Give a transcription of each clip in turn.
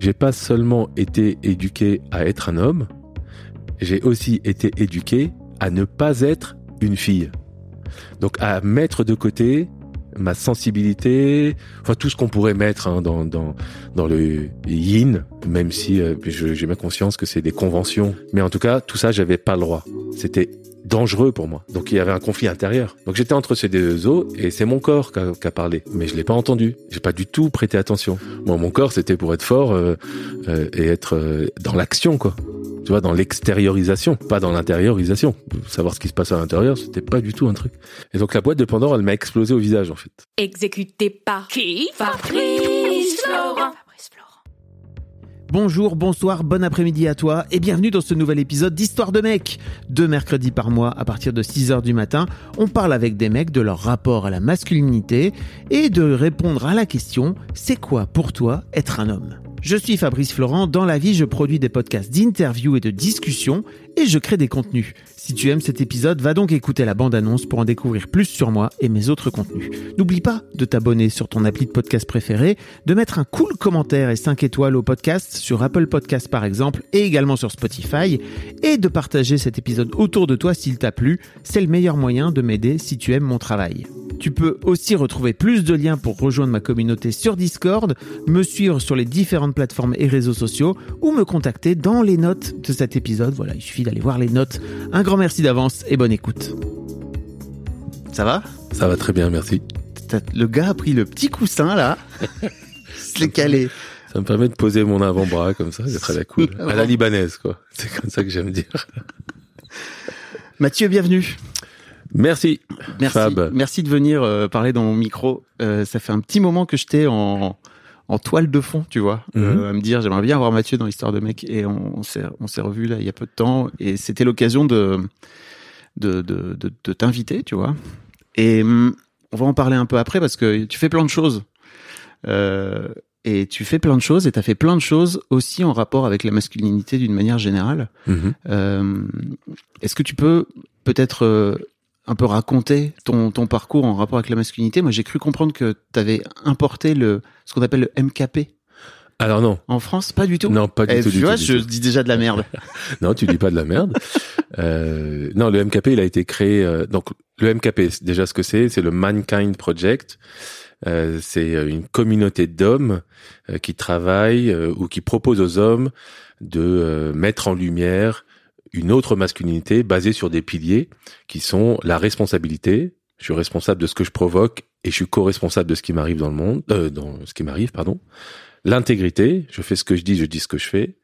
J'ai pas seulement été éduqué à être un homme, j'ai aussi été éduqué à ne pas être une fille. Donc à mettre de côté ma sensibilité, enfin tout ce qu'on pourrait mettre hein, dans, dans, dans le yin, même si euh, j'ai bien conscience que c'est des conventions. Mais en tout cas, tout ça, j'avais pas le droit. C'était dangereux pour moi. Donc il y avait un conflit intérieur. Donc j'étais entre ces deux eaux et c'est mon corps qui a, qui a parlé. Mais je l'ai pas entendu. J'ai pas du tout prêté attention. Moi, mon corps, c'était pour être fort euh, euh, et être euh, dans l'action, quoi. Tu vois, dans l'extériorisation, pas dans l'intériorisation. Savoir ce qui se passe à l'intérieur, c'était pas du tout un truc. Et donc la boîte de Pandore, elle m'a explosé au visage, en fait. Exécuté par qui? Fabrice Florent. Bonjour, bonsoir, bon après-midi à toi et bienvenue dans ce nouvel épisode d'Histoire de mecs. Deux mercredis par mois à partir de 6h du matin, on parle avec des mecs de leur rapport à la masculinité et de répondre à la question c'est quoi pour toi être un homme? Je suis Fabrice Florent, dans la vie je produis des podcasts d'interviews et de discussions et je crée des contenus. Si tu aimes cet épisode, va donc écouter la bande-annonce pour en découvrir plus sur moi et mes autres contenus. N'oublie pas de t'abonner sur ton appli de podcast préféré, de mettre un cool commentaire et 5 étoiles au podcast sur Apple Podcast par exemple et également sur Spotify et de partager cet épisode autour de toi s'il t'a plu. C'est le meilleur moyen de m'aider si tu aimes mon travail. Tu peux aussi retrouver plus de liens pour rejoindre ma communauté sur Discord, me suivre sur les différentes plateformes et réseaux sociaux ou me contacter dans les notes de cet épisode. Voilà, il suffit d'aller voir les notes. Merci d'avance et bonne écoute. Ça va? Ça va très bien, merci. Le gars a pris le petit coussin là, se l'est calé. Ça me permet de poser mon avant-bras comme ça, d'être à la cool. À la libanaise, quoi. C'est comme ça que j'aime dire. Mathieu, bienvenue. Merci. Merci, Fab. merci de venir euh, parler dans mon micro. Euh, ça fait un petit moment que j'étais en, en toile de fond, tu vois, euh, Mhm. à me dire j'aimerais bien avoir Mathieu dans l'histoire de mec et on, on s'est on s'est revu là il y a peu de temps et c'était l'occasion de de de, de, de t'inviter, tu vois. Et hum, on va en parler un peu après parce que tu fais plein de choses. Euh, et tu fais plein de choses et tu as fait plein de choses aussi en rapport avec la masculinité d'une manière générale. Mhm. Euh, Est-ce que tu peux peut-être euh, un peu raconter ton, ton parcours en rapport avec la masculinité Moi, j'ai cru comprendre que tu avais importé le ce qu'on appelle le MKP Alors non. en France. Pas du tout. Non, pas du Eh, tout. tu du vois, tout, je tout. dis déjà de la merde. Non, tu dis pas de la merde. Euh, non, le MKP, il a été créé. euh, donc, le MKP, déjà ce que c'est, c'est le Mankind Project. Euh, c'est euh, une communauté d'hommes euh, qui travaillent euh, ou qui proposent aux hommes de mettre en lumière une autre masculinité basée sur des piliers qui sont la responsabilité. Je suis responsable de ce que je provoque et je suis co-responsable de ce qui m'arrive dans le monde, euh, dans ce qui m'arrive, pardon. L'intégrité, je fais ce que je dis, je dis ce que je fais.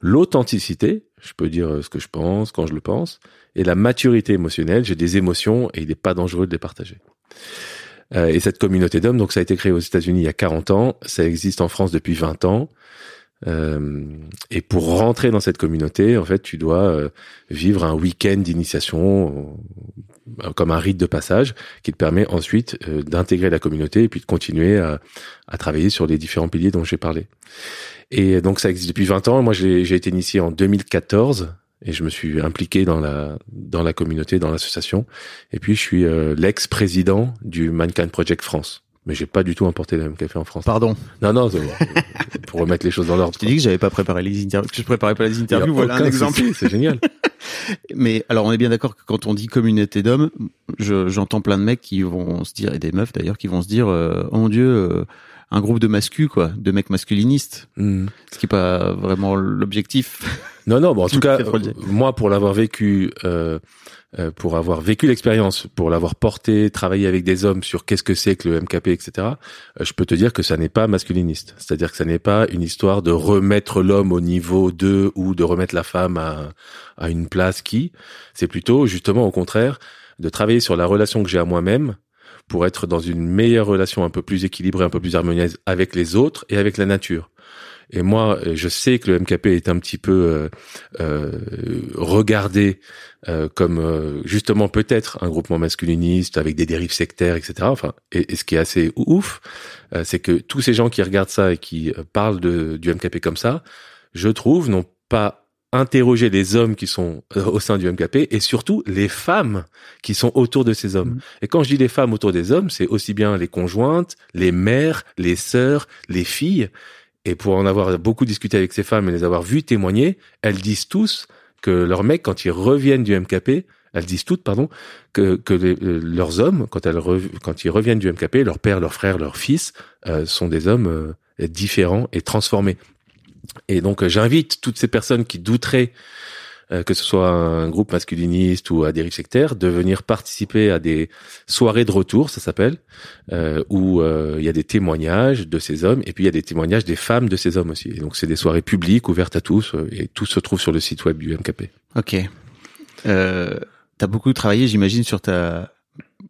L'authenticité, je peux dire euh, ce que je pense quand je le pense. Et la maturité émotionnelle, j'ai des émotions et il n'est pas dangereux de les partager. Euh, et cette communauté d'hommes, donc ça a été créé aux États-Unis il y a 40 ans, ça existe en France depuis 20 ans. Euh, et pour rentrer dans cette communauté, en fait, tu dois euh, vivre un week-end d'initiation euh, comme un rite de passage qui te permet ensuite d'intégrer la communauté et puis de continuer à, travailler sur les différents piliers dont j'ai parlé. Et donc ça existe depuis 20 ans. Moi, j'ai été initié en 2014 et je me suis impliqué dans la communauté, dans l'association. Et puis je suis l'ex-président du Mankind Project France. Mais j'ai pas du tout importé le même café en France. Pardon. Non, non, c'est bon. pour remettre les choses dans l'ordre. Je t'ai dit que j'avais pas préparé les interviews, que je préparais pas les interviews. Voilà un exemple. C'est génial. Mais alors, on est bien d'accord que quand on dit communauté d'hommes, je- j'entends plein de mecs qui vont se dire, et des meufs d'ailleurs, qui vont se dire, euh, oh mon dieu, euh, un groupe de mascus, quoi, de mecs masculinistes. Hmm. Ce qui est pas vraiment l'objectif. Non, non, bon, en tout cas, moi, pour l'avoir vécu, euh, euh, pour avoir vécu l'expérience, pour l'avoir porté, travaillé avec des hommes sur qu'est-ce que c'est que le MKP, etc., euh, je peux te dire que ça n'est pas masculiniste. C'est-à-dire que ça n'est pas une histoire de remettre l'homme au niveau de ou de remettre la femme à, à une place qui. C'est plutôt, justement, au contraire, de travailler sur la relation que j'ai à moi-même pour être dans une meilleure relation, un peu plus équilibrée, un peu plus harmonieuse avec les autres et avec la nature. Et moi, euh, je sais que le MKP est un petit peu euh, euh, regardé euh, comme euh, justement peut-être un groupement masculiniste avec des dérives sectaires, etc. Enfin, et, ce qui est assez ouf, euh, c'est que tous ces gens qui regardent ça et qui parlent de, du MKP comme ça, je trouve, n'ont pas interrogé les hommes qui sont euh, au sein du MKP et surtout les femmes qui sont autour de ces hommes. Et quand je dis les femmes autour des hommes, c'est aussi bien les conjointes, les mères, les sœurs, les filles. Et pour en avoir beaucoup discuté avec ces femmes et les avoir vues témoigner, elles disent tous que leurs mecs, quand ils reviennent du MKP, elles disent toutes, pardon, que, que les- euh, leurs hommes, quand elles quand ils reviennent du MKP, leur père, leur frère, leur fils, euh, sont des hommes euh, différents et transformés. Et donc, euh, j'invite toutes ces personnes qui douteraient euh, que ce soit un groupe masculiniste ou à dérive sectaire, de venir participer à des soirées de retour, ça s'appelle, euh, où euh, il y a des témoignages de ces hommes et puis il y a des témoignages des femmes de ces hommes aussi. Et donc c'est des soirées publiques ouvertes à tous et tout se trouve sur le site web du MKP. Ok. Euh, T'as beaucoup travaillé, j'imagine, sur ta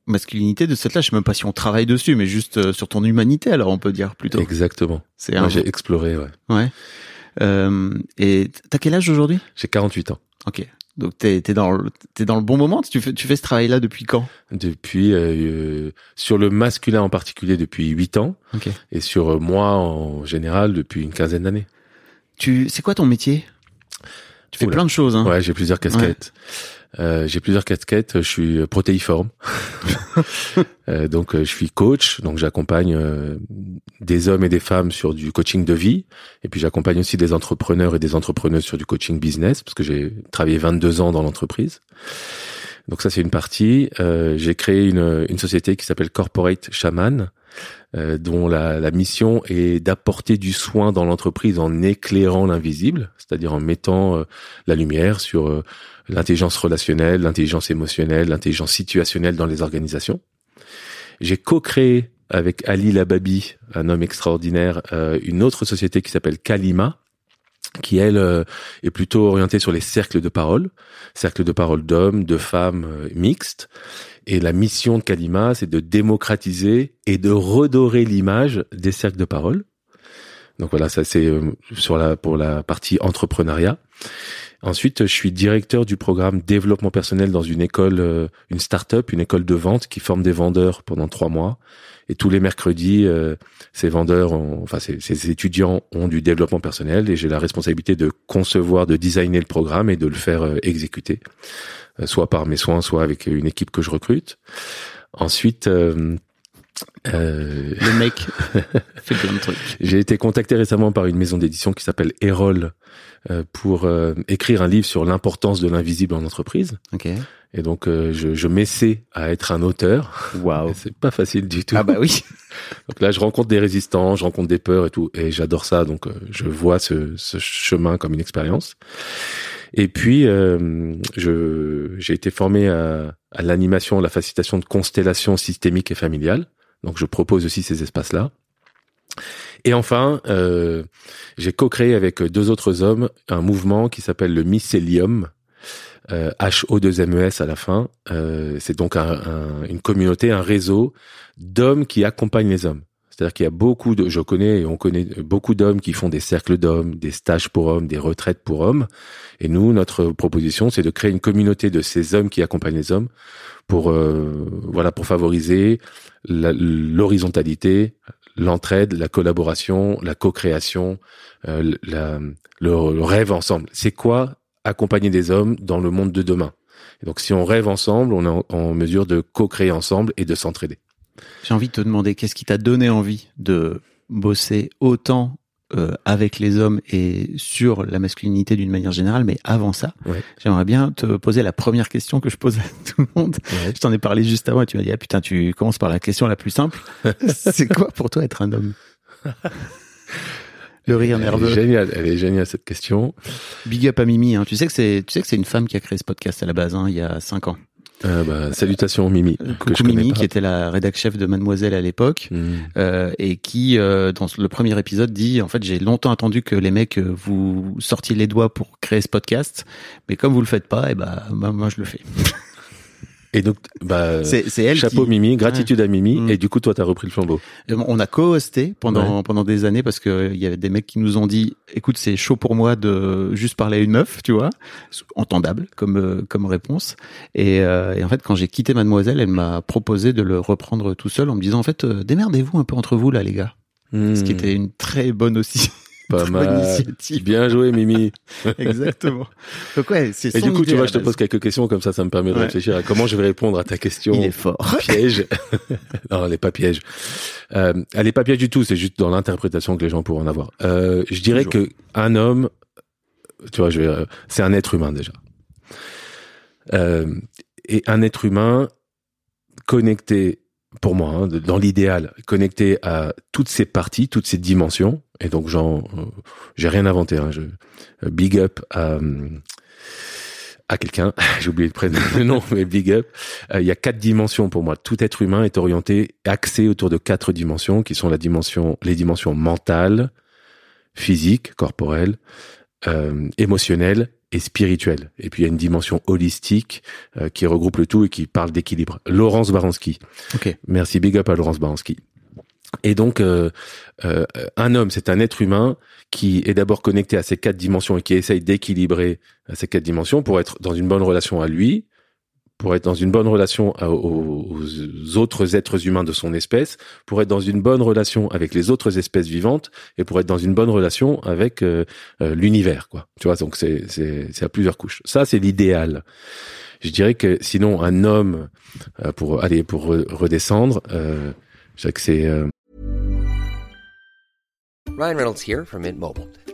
masculinité de cette là. Je sais même pas si on travaille dessus, mais juste euh, sur ton humanité, alors on peut dire plutôt. Exactement. C'est un. j'ai exploré, ouais. Ouais. Euh, et t'as quel âge aujourd'hui? J'ai 48 ans. Ok. Donc t'es es dans le t'es dans le bon moment? Tu fais tu fais ce travail là depuis quand? Depuis, euh, euh, sur le masculin en particulier, depuis 8 ans. Ok. Et sur euh, moi en général, depuis une quinzaine d'années. Tu c'est quoi ton métier? Tu fais plein de choses. Hein. Ouais, j'ai plusieurs casquettes. Euh, j'ai plusieurs casquettes. Je suis protéiforme. Euh, donc, euh, je suis coach. Donc, j'accompagne euh, des hommes et des femmes sur du coaching de vie. Et puis, j'accompagne aussi des entrepreneurs et des entrepreneuses sur du coaching business parce que j'ai travaillé 22 ans dans l'entreprise. Donc, ça, c'est une partie. Euh, j'ai créé une, une société qui s'appelle Corporate Shaman. euh, dont la, la mission est d'apporter du soin dans l'entreprise en éclairant l'invisible, c'est-à-dire en mettant euh, la lumière sur euh, l'intelligence relationnelle, l'intelligence émotionnelle, l'intelligence situationnelle dans les organisations. J'ai co-créé avec Ali Lababi, un homme extraordinaire, euh, une autre société qui s'appelle Kalima, qui elle euh, est plutôt orientée sur les cercles de parole, cercles de parole d'hommes, de femmes euh, mixtes. Et la mission de Kalima, c'est de démocratiser et de redorer l'image des cercles de parole. Donc voilà, ça c'est sur la pour la partie entrepreneuriat. Ensuite, je suis directeur du programme développement personnel dans une école, euh, une start-up, une école de vente qui forme des vendeurs pendant trois mois. Et tous les mercredis, euh, ces vendeurs, ont- enfin ces, ces étudiants ont du développement personnel et j'ai la responsabilité de concevoir, de designer le programme et de le faire euh, exécuter, euh, soit par mes soins, soit avec une équipe que je recrute. Ensuite, euh, euh, Le mec fait plein de trucs. j'ai été contacté récemment par une maison d'édition qui s'appelle Erol pour euh, écrire un livre sur l'importance de l'invisible en entreprise. Ok. Et donc, euh, je, je m'essaie à être un auteur. Waouh. C'est pas facile du tout. Ah bah oui. Donc là, je rencontre des résistants, je rencontre des peurs et tout, et j'adore ça. Donc, euh, je vois ce, ce chemin comme une expérience. Et puis, euh, je j'ai été formé à, à l'animation, la facilitation de constellations systémiques et familiales. Donc, je propose aussi ces espaces-là. Et enfin, euh, j'ai co-créé avec deux autres hommes un mouvement qui s'appelle le Mycélium, euh, H-O-2-M-E-S à la fin. Euh, c'est donc un- un- une communauté, un réseau d'hommes qui accompagnent les hommes. C'est-à-dire qu'il y a beaucoup de, je connais et on connaît beaucoup d'hommes qui font des cercles d'hommes, des stages pour hommes, des retraites pour hommes. Et nous, notre proposition, c'est de créer une communauté de ces hommes qui accompagnent les hommes pour, euh, voilà, pour favoriser l'horizontalité, l'entraide, la collaboration, la co-création, euh, le, rêve ensemble. C'est quoi accompagner des hommes dans le monde de demain? Donc, si on rêve ensemble, on est en mesure de co-créer ensemble et de s'entraider. J'ai envie de te demander qu'est-ce qui t'a donné envie de bosser autant euh, avec les hommes et sur la masculinité d'une manière générale, mais avant ça, Ouais. j'aimerais bien te poser la première question que je pose à tout le monde. Ouais. Je t'en ai parlé juste avant et tu m'as dit ah putain tu commences par la question la plus simple. C'est quoi pour toi être un homme? Le rire Elle est nerveux. géniale, elle est géniale cette question. Big up à Mimi. Hein. Tu sais que c'est tu sais que c'est une femme qui a créé ce podcast à la base hein, il y a cinq ans. Euh, bah, salutations Mimi, que je Mimi pas. qui était la rédac chef de Mademoiselle à l'époque. Hmm. euh, et qui euh, dans le premier épisode dit en fait j'ai longtemps attendu que les mecs euh, vous sortiez les doigts pour créer ce podcast mais comme vous le faites pas et ben moi, moi, je le fais Et donc, bah, C'est- c'est elle chapeau qui- Mimi, gratitude à Mimi. Et du coup, toi, t'as repris le flambeau. Euh, On a co-hosté pendant Ouais. pendant des années parce que euh, il y avait des mecs qui nous ont dit écoute c'est chaud pour moi de juste parler à une meuf tu vois entendable comme euh, comme réponse et, euh, et en fait quand j'ai quitté Mademoiselle elle m'a proposé de le reprendre tout seul en me disant en fait euh, démerdez-vous un peu entre vous là les gars ce qui Hmm, était une très bonne aussi pas mal. initiative Bien joué, Mimi. exactement donc ouais c'est Et du coup, tu vois, je te pose quelques questions comme ça, ça me permet de Ouais. réfléchir à comment je vais répondre à ta question. il est fort piège. non, elle est pas piège. Euh, elle est pas piège du tout. C'est juste dans l'interprétation que les gens pourront en avoir. Euh, je dirais Toujours. que un homme, tu vois, je vais, euh, c'est un être humain déjà. Euh, et un être humain connecté, pour moi, hein, dans l'idéal, connecté à toutes ses parties, toutes ses dimensions. Et donc, j'en, euh, j'ai rien inventé. Hein, je, euh, big up à, euh, à quelqu'un. J'ai oublié de prendre le nom, mais big up. Euh, il y a quatre dimensions pour moi. Tout être humain est orienté, axé autour de quatre dimensions, qui sont la dimension, les dimensions mentales, physiques, corporelles, euh, émotionnelles et spirituelles. Et puis il y a une dimension holistique euh, qui regroupe le tout et qui parle d'équilibre. Laurence Baranski. ok Merci, big up à Laurence Baranski. Et donc, euh, euh, un homme, c'est un être humain qui est d'abord connecté à ces quatre dimensions et qui essaye d'équilibrer ces quatre dimensions pour être dans une bonne relation à lui, pour être dans une bonne relation aux, autres êtres humains de son espèce, pour être dans une bonne relation avec les autres espèces vivantes et pour être dans une bonne relation avec euh, euh, l'univers, quoi. Tu vois, donc c'est c'est à plusieurs couches. Ça, c'est l'idéal. Je dirais que sinon, un homme, euh, pour aller pour re- redescendre, euh, je dirais que c'est euh, Ryan Reynolds here from Mint Mobile.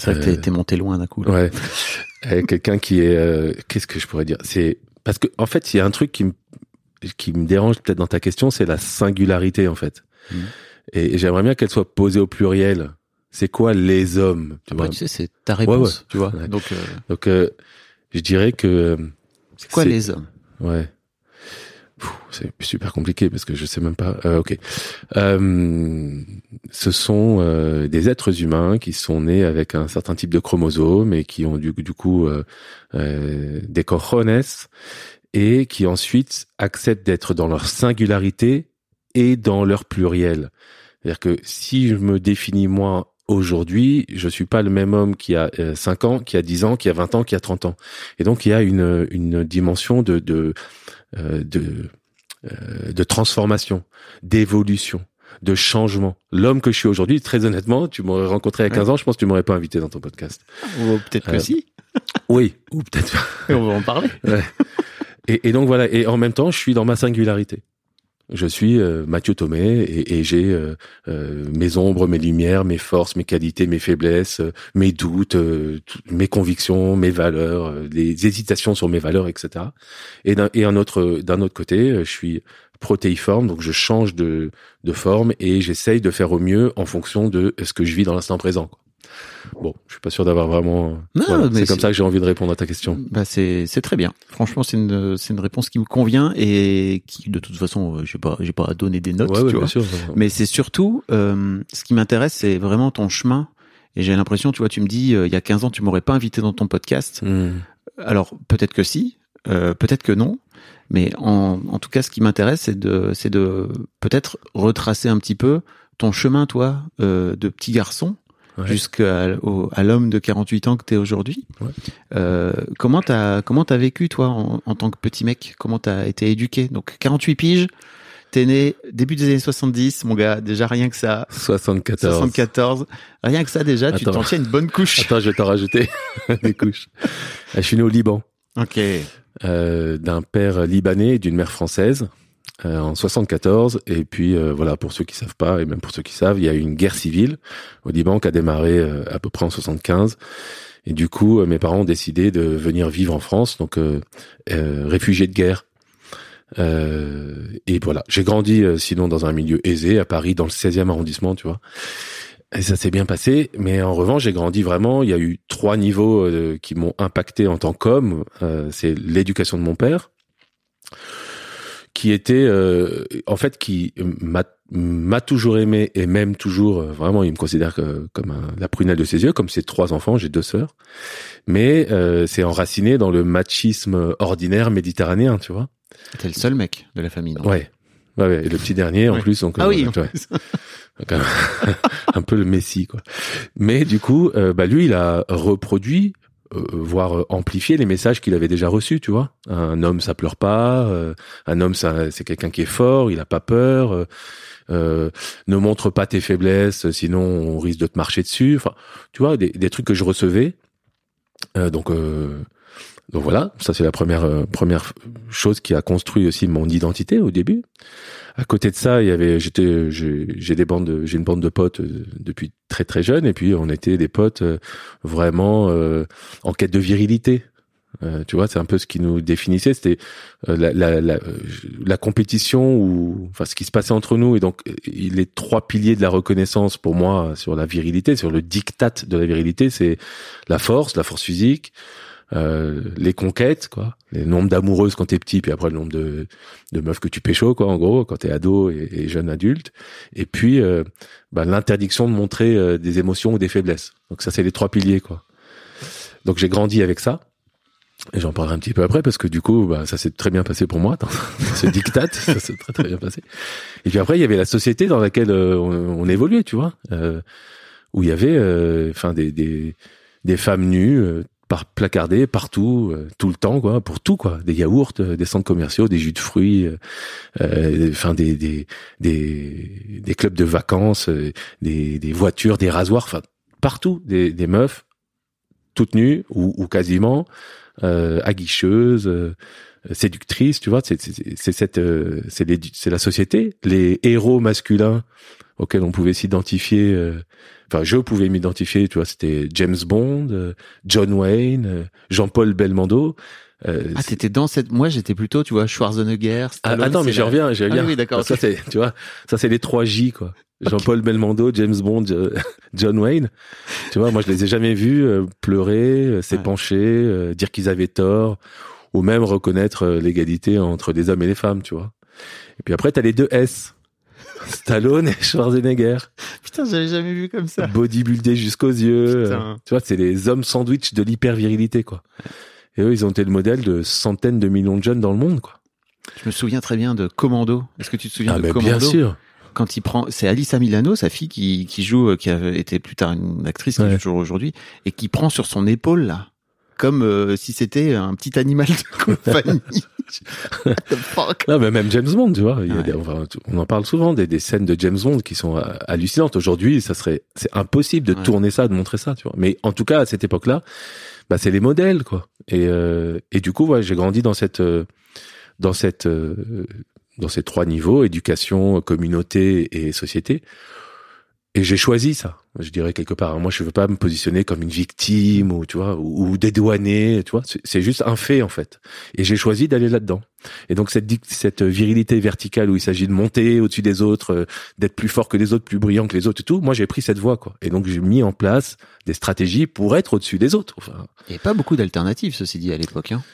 c'est vrai que t'es- monté loin d'un coup là. ouais, Euh, quelqu'un qui est, euh, qu'est-ce que je pourrais dire? C'est parce que en fait, il y a un truc qui me qui me dérange peut-être dans ta question, c'est la singularité en fait. Mhm. Et, et j'aimerais bien qu'elle soit posée au pluriel. C'est quoi les hommes? Tu vois? Bah, tu sais c'est ta réponse ouais. tu vois Ouais. donc euh, Donc, euh, je dirais que euh, c'est quoi les hommes? Ouais. C'est super compliqué parce que je sais même pas. Euh, ok. Euh, ce sont euh, des êtres humains qui sont nés avec un certain type de chromosomes et qui ont du, du coup euh, euh, des cojones et qui ensuite acceptent d'être dans leur singularité et dans leur pluriel. C'est-à-dire que si je me définis moi aujourd'hui, je suis pas le même homme qui a euh, 5 ans, qui a 10 ans, qui a 20 ans, qui a 30 ans. Et donc il y a une, une dimension de de euh, de, euh, de transformation, d'évolution, de changement. L'homme que je suis aujourd'hui, très honnêtement, tu m'aurais rencontré à 15 ans, je pense que tu m'aurais pas invité dans ton podcast. Ou peut-être que Euh, si Oui, ou peut-être. et on va en parler Ouais. Et, et donc voilà, et en même temps, je suis dans ma singularité. Je suis euh, Mathieu Thomé et, et j'ai euh, euh, mes ombres, mes lumières, mes forces, mes qualités, mes faiblesses, euh, mes doutes, euh, mes convictions, mes valeurs, les hésitations sur mes valeurs, etc. Et d'un et un autre d'un autre côté, je suis protéiforme, donc je change de de forme et j'essaye de faire au mieux en fonction de ce que je vis dans l'instant présent. Bon, je suis pas sûr d'avoir vraiment. Non, voilà, mais c'est comme ça que j'ai envie de répondre à ta question. Bah c'est c'est très bien. Franchement, c'est une c'est une réponse qui me convient et qui de toute façon, euh, j'ai pas j'ai pas à donner des notes, Ouais, ouais, tu bien sûr. Mais c'est surtout euh, ce qui m'intéresse, c'est vraiment ton chemin. Et j'ai l'impression, tu vois, tu me dis euh, il y a 15 ans, tu m'aurais pas invité dans ton podcast. Hmm. Alors peut-être que si, euh, peut-être que non. Mais en, en tout cas, ce qui m'intéresse, c'est de c'est de peut-être retracer un petit peu ton chemin, toi, euh, de petit garçon Ouais. jusqu'à à l'homme de 48 ans que tu es aujourd'hui. Ouais. Euh, comment t'as comment t'as vécu toi en, en tant que petit mec? Comment t'as été éduqué? Donc 48 piges, t'es né début des années 70, mon gars. Déjà rien que ça, 74. 74, rien que ça déjà, tu t'en tiens une bonne couche. Attends, je vais t'en rajouter des couches. Je suis né au Liban, Ok. euh, d'un père libanais et d'une mère française. Euh, en 74. Et puis euh, voilà, pour ceux qui savent pas et même pour ceux qui savent, il y a eu une guerre civile au Liban qui a démarré euh, à peu près en 75. Et du coup, mes parents ont décidé de venir vivre en France, donc réfugiés de guerre. et voilà, j'ai grandi sinon dans un milieu aisé à Paris, dans le 16e arrondissement, tu vois. Et ça s'est bien passé, mais en revanche, j'ai grandi vraiment. Il y a eu trois niveaux qui m'ont impacté en tant qu'homme. c'est l'éducation de mon père, qui était euh, en fait qui m'a m'a toujours aimé et même toujours euh, vraiment il me considère comme la prunelle de ses yeux comme ses trois enfants j'ai deux sœurs. Mais euh, c'est enraciné dans le machisme ordinaire méditerranéen tu vois. T'es le seul mec de la famille non? Ouais. Ouais, ouais. Et le petit dernier en plus donc ah oui un peu le messie quoi. Mais du coup bah lui il a reproduit euh, voire amplifier les messages qu'il avait déjà reçus, tu vois. Un homme, ça pleure pas. Euh, un homme, ça, c'est quelqu'un qui est fort. Il a pas peur. Euh, ne montre pas tes faiblesses, sinon on risque de te marcher dessus. Enfin, tu vois, des, des trucs que je recevais. donc, donc voilà, ça c'est la première première chose qui a construit aussi mon identité au début. À côté de ça, il y avait, j'étais, j'ai des bandes, j'ai une bande de potes euh, depuis très très jeune, et puis on était des potes euh, vraiment euh, en quête de virilité. tu vois, c'est un peu ce qui nous définissait. C'était la, la, la, la, compétition ou enfin ce qui se passait entre nous. Et donc les trois piliers de la reconnaissance pour moi sur la virilité, sur le diktat de la virilité, c'est la force, la force physique, euh, les conquêtes, quoi, les nombres d'amoureuses quand t'es petit, puis après le nombre de, de meufs que tu pécho, quoi, en gros, quand t'es ado et, jeune adulte, et puis euh, bah, l'interdiction de montrer euh, des émotions ou des faiblesses. Donc ça, c'est les trois piliers, quoi. Donc j'ai grandi avec ça. Et j'en parlerai un petit peu après parce que du coup, bah, ça s'est très bien passé pour moi dans, ce diktat, ça s'est très très bien passé. Et puis après, il y avait la société dans laquelle on, on, évoluait, tu vois, où il y avait, enfin, des, des, des femmes nues par placardé partout, euh, tout le temps, quoi, pour tout, quoi. Des yaourts, euh, des centres commerciaux, des jus de fruits, euh, enfin des, des, des des clubs de vacances, des, des voitures, des rasoirs, enfin partout, des, des meufs toutes nues ou, ou quasiment aguicheuses, séductrices, tu vois. C'est cette c'est c'est la société, les héros masculins auxquels on pouvait s'identifier enfin je pouvais m'identifier tu vois c'était James Bond euh, John Wayne euh, Jean-Paul Belmondo. Euh, ah t'étais dans cette moi j'étais plutôt tu vois Schwarzenegger ah, attends mais je reviens je reviens ah, oui d'accord ça c'est tu vois ça c'est les trois J quoi. Jean-Paul Belmondo James Bond John Wayne. Tu vois moi je les ai jamais vus pleurer s'épancher dire qu'ils avaient tort ou même reconnaître l'égalité entre les hommes et les femmes tu vois. Et puis après t'as les deux S Stallone et Schwarzenegger. Putain, j'avais jamais vu comme ça. Bodybuildé jusqu'aux yeux. tu vois, c'est les hommes sandwich de l'hyper-virilité, quoi. Et eux, ils ont été le modèle de centaines de millions de jeunes dans le monde, quoi. Je me souviens très bien de Commando. Est-ce que tu te souviens ah, de mais Commando Bien sûr. Quand il prend, c'est Alissa Milano, sa fille qui, qui joue, qui a été plus tard une actrice qui joue toujours aujourd'hui, et qui prend sur son épaule là, comme euh, si c'était un petit animal de compagnie. non, mais même James Bond, tu vois. on en parle souvent des, des, scènes de James Bond qui sont euh, hallucinantes. Aujourd'hui, ça serait, c'est impossible de tourner ça, de montrer ça, tu vois. Mais en tout cas, à cette époque-là, bah, c'est les modèles, quoi. Et, euh, et du coup, ouais, j'ai grandi dans cette, dans cette, dans ces trois niveaux, éducation, communauté et société. Et j'ai choisi ça, je dirais quelque part. Moi, je veux pas me positionner comme une victime ou tu vois ou, dédouaner, tu vois. C'est juste un fait en fait. Et j'ai choisi d'aller là-dedans. Et donc cette virilité verticale où il s'agit de monter au-dessus des autres, euh, d'être plus fort que les autres, plus brillant que les autres et tout. Moi, j'ai pris cette voie quoi. Et donc j'ai mis en place des stratégies pour être au-dessus des autres. Enfin, il n'y a pas beaucoup d'alternatives, ceci dit, à l'époque. Hein.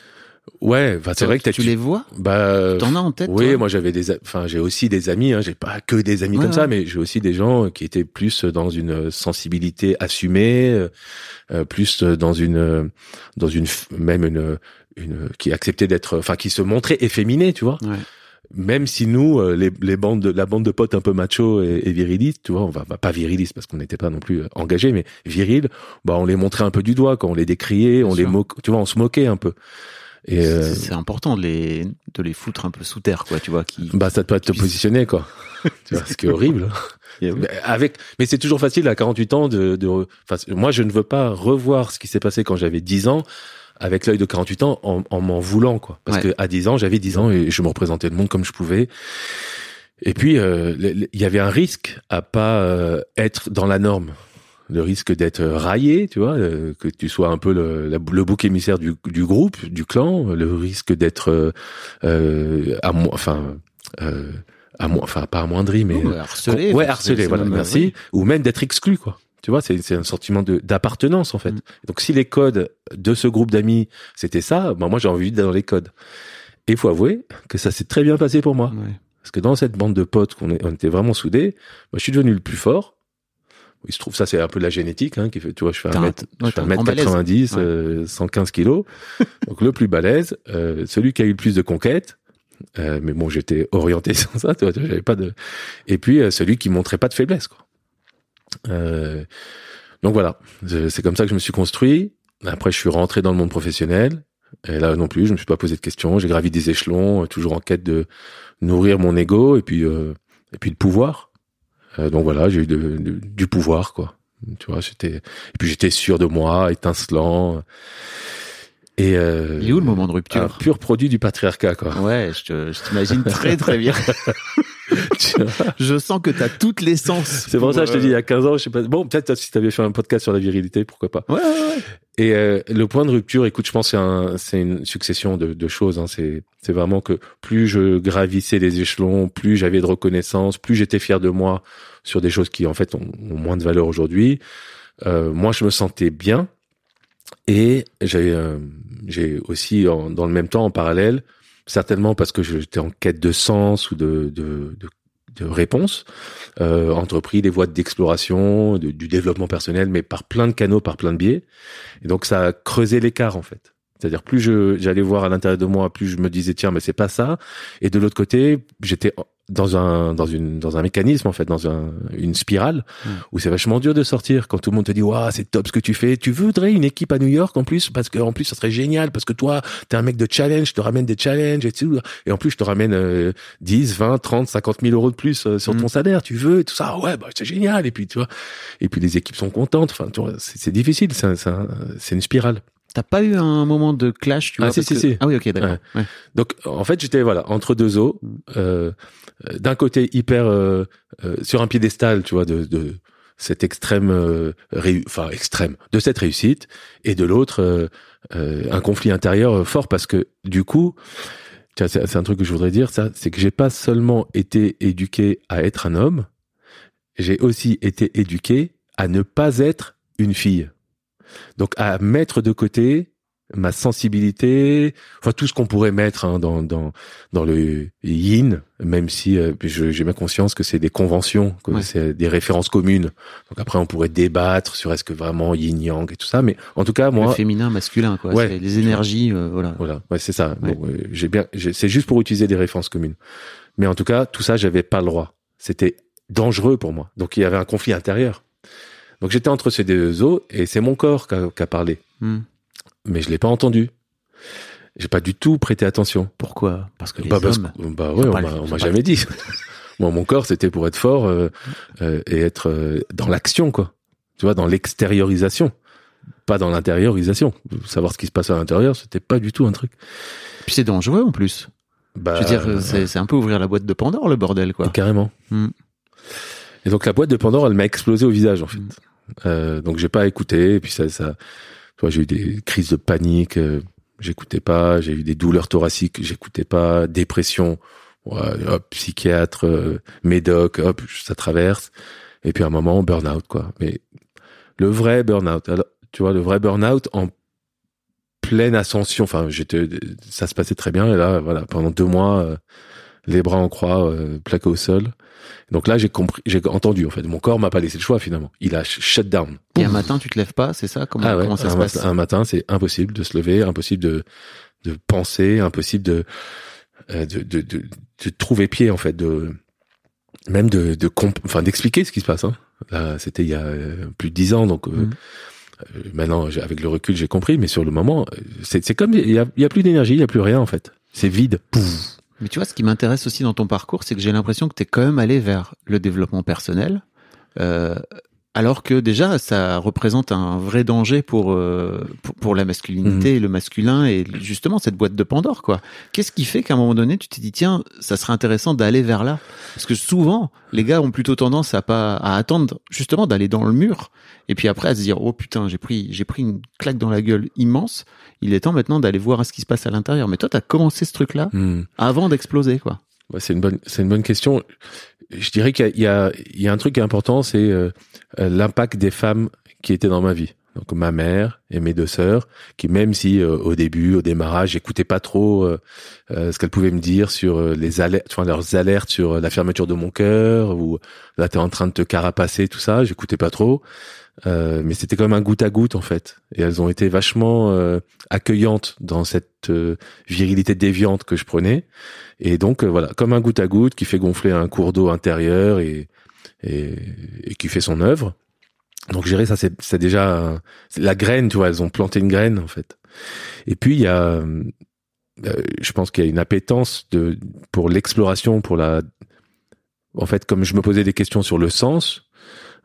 Ouais, bah, c'est vrai que tu les vois? Bah, t'en as en tête. Oui, moi j'avais des, enfin j'ai aussi des amis. Hein, j'ai pas que des amis comme ça, mais j'ai aussi des gens qui étaient plus dans une sensibilité assumée, euh, euh, plus dans une, dans une même une, une qui acceptait d'être, enfin qui se montrait efféminé, tu vois? Ouais. Même si nous, euh, les, les bandes, de, la bande de potes un peu macho et, et virilistes, tu vois, on va bah, pas virilistes parce qu'on n'était pas non plus engagés, mais viril, bah on les montrait un peu du doigt, quand on les décriait, on les moque, tu vois, on se moquait un peu. Et euh, c'est important de les de les foutre un peu sous terre, quoi. Tu vois, qui bah ça peut te positionner, quoi. tu vois, ce qui est horrible. mais avec, mais c'est toujours facile à 48 ans de, de, enfin, moi je ne veux pas revoir ce qui s'est passé quand j'avais 10 ans avec l'œil de 48 ans en, en m'en voulant quoi parce Ouais. que à 10 ans j'avais 10 ans et je me représentais le monde comme je pouvais et puis euh, il y avait un risque à pas euh, être dans la norme le risque d'être raillé tu vois euh, que tu sois un peu le, la- le bouc émissaire du, du groupe du clan le risque d'être euh, euh, amo- enfin euh, amo- enfin pas amoindri mais harcelé, ouais harcelé voilà merci oui. ou même d'être exclu quoi tu vois c'est un sentiment d'appartenance en fait Mm. donc si les codes de ce groupe d'amis c'était ça ben moi j'ai envie d'être dans les codes et il faut avouer que ça s'est très bien passé pour moi Ouais. parce que dans cette bande de potes qu'on on était vraiment soudés moi je suis devenu le plus fort il se trouve ça c'est un peu de la génétique hein, qui fait tu vois je fais un mètre ouais, je fais un mètre grand balèze. 90 Ouais. euh, 115 kilos. Donc le plus balèze euh, celui qui a eu le plus de conquêtes euh, mais bon j'étais orienté sur ça tu vois j'avais pas de et puis euh, celui qui montrait pas de faiblesse quoi. Euh, donc voilà c'est comme ça que je me suis construit. Après je suis rentré dans le monde professionnel. Et là non plus je me suis pas posé de questions. J'ai gravi des échelons euh, toujours en quête de nourrir mon ego et puis euh, et puis le pouvoir donc voilà j'ai eu du pouvoir quoi. Tu vois j'étais et puis j'étais sûr de moi étincelant et euh, Il est où le moment de un rupture pur produit du patriarcat quoi Ouais, je, te- je t'imagine très très bien. Tu Je sens que t'as toute l'essence. c'est pour ça que je te dis il y a 15 ans je sais pas bon peut-être si tu avais fait un podcast sur la virilité pourquoi pas Ouais, ouais, ouais. Et euh, le point de rupture, écoute, je pense que c'est un, c'est une succession de, de choses. Hein. C'est, c'est vraiment que plus je gravissais les échelons, plus j'avais de reconnaissance, plus j'étais fier de moi sur des choses qui en fait ont, ont moins de valeur aujourd'hui. Euh, moi, je me sentais bien et j'ai, euh, j'ai aussi en- dans le même temps, en parallèle, certainement parce que j'étais en quête de sens ou de, de, de, de réponse, euh, entrepris des voies d'exploration, de- du développement personnel, mais par plein de canaux, par plein de biais. Et donc ça a creusé l'écart en fait. C'est-à-dire plus je j'allais voir à l'intérieur de moi, plus je me disais tiens mais c'est pas ça. Et de l'autre côté, j'étais dans un dans une dans un mécanisme en fait, dans un, une spirale Mm. où c'est vachement dur de sortir quand tout le monde te dit waouh c'est top ce que tu fais. Tu voudrais une équipe à New York en plus parce que en plus ça serait génial parce que toi t'es un mec de challenge, je te ramène des challenges et tout. Et en plus je te ramène euh, 10, 20, 30, 50 000 euros de plus euh, sur ton salaire. Tu veux et tout ça ouais bah c'est génial. Et puis tu vois et puis les équipes sont contentes. Enfin tu vois c'est difficile, c'est un- c'est une spirale. T'as pas eu un moment de clash, tu Ah, vois si, parce si, que- si. Ah oui, ok, d'accord. Ouais. Donc en fait j'étais voilà entre deux eaux, euh, euh, d'un côté hyper euh, euh, sur un piédestal, tu vois, de, de cette extrême, euh, enfin extrême, de cette réussite, et de l'autre un conflit intérieur fort parce que du coup, c'est un truc que je voudrais dire, ça, c'est que j'ai pas seulement été éduqué à être un homme, j'ai aussi été éduqué à ne pas être une fille. Donc à mettre de côté ma sensibilité, enfin tout ce qu'on pourrait mettre hein, dans dans dans le yin, même si euh, j'ai bien conscience que c'est des conventions, que Ouais. c'est des références communes. Donc après on pourrait débattre sur est-ce que vraiment yin yang et tout ça, mais en tout cas Le moi féminin, masculin, quoi. Ouais. Les énergies, euh, voilà. voilà, ouais, c'est ça. Ouais. Donc, euh, j'ai bien, c'est juste pour utiliser des références communes. Mais en tout cas, tout ça, j'avais pas le droit. C'était dangereux pour moi. Donc il y avait un conflit intérieur. Donc j'étais entre ces deux eaux et c'est mon corps qui a, parlé. Hmm. Mais je l'ai pas entendu. J'ai pas du tout prêté attention. Pourquoi? Parce que les Bah, hommes. bah ouais, on m'a jamais dit. Moi, mon corps, c'était pour être fort euh, euh, et être euh, dans l'action, quoi. Tu vois, dans l'extériorisation, pas dans l'intériorisation. Savoir ce qui se passe à l'intérieur, c'était pas du tout un truc. Puis c'est dangereux en plus. Bah, Je veux dire, c'est un peu ouvrir la boîte de Pandore, le bordel, quoi. Carrément. Hmm. Et donc la boîte de Pandore, elle m'a explosé au visage en fait. Mm. Euh, donc j'ai pas écouté. Et puis ça, ça, tu vois, j'ai eu des crises de panique. euh, j'écoutais pas. J'ai eu des douleurs thoraciques. J'écoutais pas. Dépression. Ouais, hop, psychiatre, euh, médoc, hop, ça traverse. Et puis à un moment, burn-out quoi. Mais le vrai burn-out. Tu vois, le vrai burn-out en pleine ascension. Enfin, j'étais, ça se passait très bien. Et là, voilà, pendant deux mois, euh, les bras en croix, euh, plaqués au sol. Donc là, j'ai compris, j'ai entendu en fait. Mon corps m'a pas laissé le choix finalement. Il a sh- shut down. Et un matin, tu te lèves pas, c'est ça? Comment, ah ouais. comment ça un, se passe? un matin, c'est impossible de se lever, impossible de de penser, impossible de euh, de, de, de, de trouver pied en fait, de même de de enfin d'expliquer ce qui se passe. Hein. Là, c'était il y a euh, plus de dix ans, donc euh, euh, maintenant avec le recul j'ai compris, mais sur le moment, c'est comme il y a il y a plus d'énergie, il y a plus rien en fait. C'est vide. Pouf. Mais tu vois, ce qui m'intéresse aussi dans ton parcours, c'est que j'ai l'impression que tu es quand même allé vers le développement personnel, euh, alors que déjà ça représente un vrai danger pour euh, pour, pour la masculinité, le masculin et justement cette boîte de Pandore quoi. Qu'est-ce qui fait qu'à un moment donné tu t'es dit tiens ça serait intéressant d'aller vers là? Parce que souvent les gars ont plutôt tendance à pas à attendre justement d'aller dans le mur et puis après à se dire oh putain j'ai pris j'ai pris une claque dans la gueule immense il est temps maintenant d'aller voir ce qui se passe à l'intérieur mais toi t'as commencé ce truc là Hmm. avant d'exploser quoi. Ouais, c'est une bonne, c'est une bonne question. Je dirais qu'il y y a, un truc important, c'est euh, l'impact des femmes qui étaient dans ma vie. Donc ma mère et mes deux sœurs, qui même si euh, au début, au démarrage, j'écoutais pas trop euh, euh, ce qu'elles pouvaient me dire sur euh, les alertes, leurs alertes sur euh, la fermeture de mon cœur ou là t'es en train de te carapacer, tout ça, j'écoutais pas trop. Euh, mais c'était comme un goutte à goutte en fait, et elles ont été vachement euh, accueillantes dans cette euh, virilité déviante que je prenais. Et donc euh, voilà, comme un goutte à goutte qui fait gonfler un cours d'eau intérieur et, et, et qui fait son œuvre. Donc gérer ça, c'est déjà la graine, tu vois. Elles ont planté une graine en fait. Et puis il y a, euh, je pense qu'il y a une appétence de pour l'exploration, pour la. En fait, comme je me posais des questions sur le sens.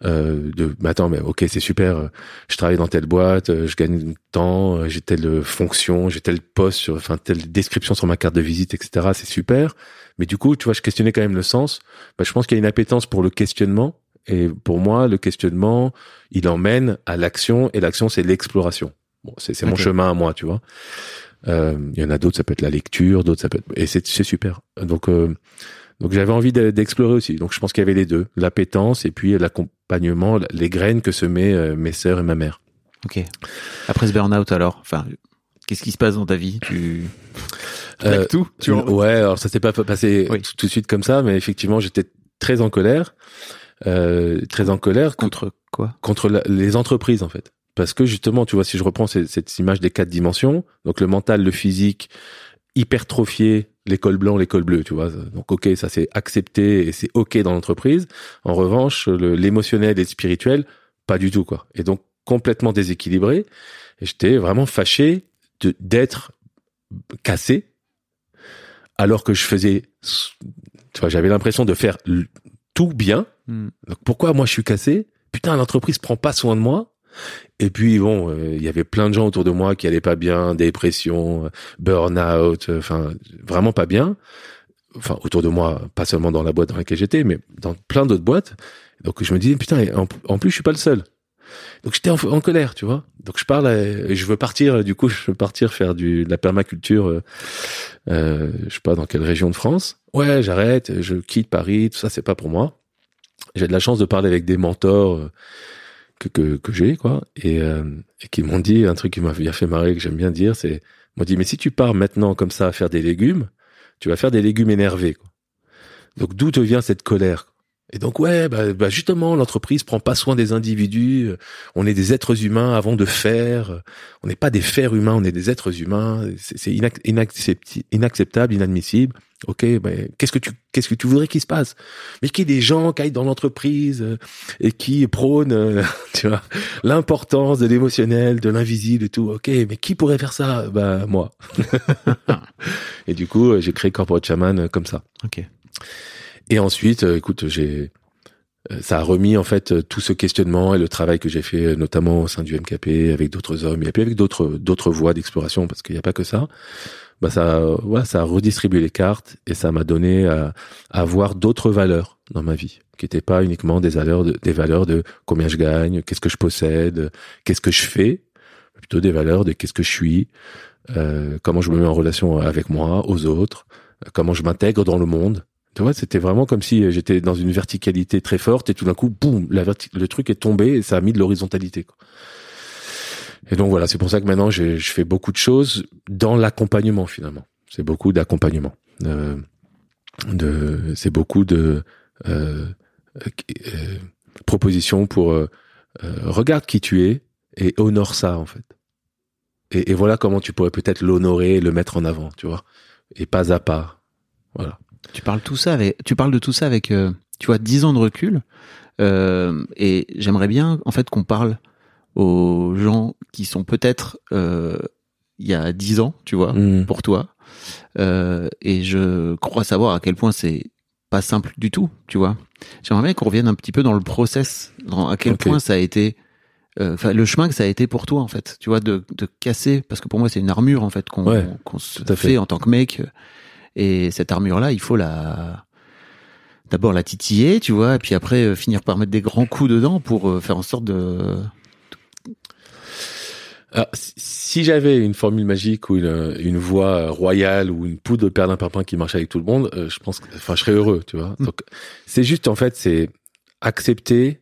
Euh, de mais attends mais ok c'est super euh, je travaille dans telle boîte euh, je gagne du temps euh, j'ai telle fonction j'ai tel poste sur enfin telle description sur ma carte de visite etc c'est super. Mais du coup tu vois je questionnais quand même le sens. Bah, je pense qu'il y a une appétence pour le questionnement. Et pour moi le questionnement il emmène à l'action et l'action c'est l'exploration. Bon c'est c'est mon chemin à moi tu vois. Euh, il y en a d'autres ça peut être la lecture d'autres ça peut être et c'est c'est super. Donc euh, donc j'avais envie de- d'explorer aussi. Donc je pense qu'il y avait les deux, l'appétence et puis l'accompagnement, les graines que semaient euh, mes sœurs et ma mère. Ok. Après ce burn-out alors, enfin qu'est-ce qui se passe dans ta vie? Tu Euh, tout Tu en- ouais, alors ça s'est pas passé Oui. tout, tout de suite comme ça, mais effectivement j'étais très en colère, euh, très en colère co- contre quoi? Contre la- les entreprises en fait. Parce que justement, tu vois, si je reprends cette, cette image des quatre dimensions, donc le mental, le physique, hypertrophié, l'école blanc, l'école bleue, tu vois. Donc ok, ça c'est accepté et c'est ok dans l'entreprise. En revanche, l'émotionnel et le spirituel, pas du tout quoi. Et donc complètement déséquilibré. Et j'étais vraiment fâché de d'être cassé, alors que je faisais, tu vois, j'avais l'impression de faire tout bien. Hmm. Donc pourquoi moi je suis cassé? Putain, l'entreprise prend pas soin de moi. Et puis bon, euh, il y avait plein de gens autour de moi qui allaient pas bien, dépression, euh, burn-out, euh, enfin vraiment pas bien. Enfin autour de moi, pas seulement dans la boîte dans laquelle j'étais, mais dans plein d'autres boîtes. Donc je me disais putain, en, plus je suis pas le seul. Donc j'étais en, colère, tu vois. Donc je parle, et je veux partir. Du coup, je veux partir faire du de la permaculture. Euh, euh, je sais pas dans quelle région de France. Ouais, j'arrête, je quitte Paris. Tout ça, c'est pas pour moi. J'ai de la chance de parler avec des mentors que que, que j'ai quoi, et, euh, et qui m'ont dit un truc qui m'a bien fait marrer que j'aime bien dire, c'est m'ont dit mais si tu pars maintenant comme ça à faire des légumes, tu vas faire des légumes énervés. Quoi. Donc d'où te vient cette colère Et donc ouais, bah, bah, justement l'entreprise prend pas soin des individus. On est des êtres humains avant de faire. On n'est pas des fers humains, on est des êtres humains. C'est inac- inacceptable, inadmissible. Ok, ben qu'est-ce que tu qu'est-ce que tu voudrais qu'il se passe? Mais qu'il y ait des gens qui aillent dans l'entreprise euh, et qui prônent, euh, tu vois, l'importance de l'émotionnel, de l'invisible et tout. Ok, mais qui pourrait faire ça? Bah moi. et du coup, euh, j'ai créé Corporate Shaman comme ça. Ok. Et ensuite, euh, écoute, j'ai euh, ça a remis en fait euh, tout ce questionnement et le travail que j'ai fait notamment au sein du MKP avec d'autres hommes et puis avec d'autres d'autres voies d'exploration parce qu'il n'y a pas que ça. Bah ça, voilà, ça a redistribué les cartes et ça m'a donné à, à avoir d'autres valeurs dans ma vie qui n'étaient pas uniquement des valeurs de, des valeurs de combien je gagne, qu'est-ce que je possède, qu'est-ce que je fais, mais plutôt des valeurs de qu'est-ce que je suis, euh, comment je me mets en relation avec moi, aux autres, comment je m'intègre dans le monde. Tu vois, c'était vraiment comme si j'étais dans une verticalité très forte et tout d'un coup, boum, le truc est tombé et ça a mis de l'horizontalité. Et donc voilà, c'est pour ça que maintenant je, fais beaucoup de choses dans l'accompagnement finalement. C'est beaucoup d'accompagnement. Euh, de, c'est beaucoup de euh, euh, propositions pour euh, euh, regarde qui tu es et honore ça en fait. Et, et voilà comment tu pourrais peut-être l'honorer, et le mettre en avant, tu vois, et pas à pas. Voilà. Tu parles tout ça avec, tu parles de tout ça avec, euh, tu vois, 10 ans de recul. Euh, et j'aimerais bien, en fait, qu'on parle aux gens qui sont peut-être euh, il y a 10 ans, tu vois, Mm. pour toi. Et je crois savoir à quel point c'est pas simple du tout, tu vois. J'aimerais bien qu'on revienne un petit peu dans le process, dans à quel point ça a été, euh, enfin le chemin que ça a été pour toi en fait, tu vois, de, de casser, parce que pour moi c'est une armure en fait qu'on Ouais, se fait. en tant que mec, et cette armure là, il faut la d'abord la titiller, tu vois, et puis après euh, finir par mettre des grands coups dedans pour euh, faire en sorte de Alors, si- si j'avais une formule magique ou une, une voix royale ou une poudre de perlimpinpin qui marche avec tout le monde, euh, je pense que, enfin, je serais heureux, tu vois. Donc, c'est juste, en fait, c'est accepter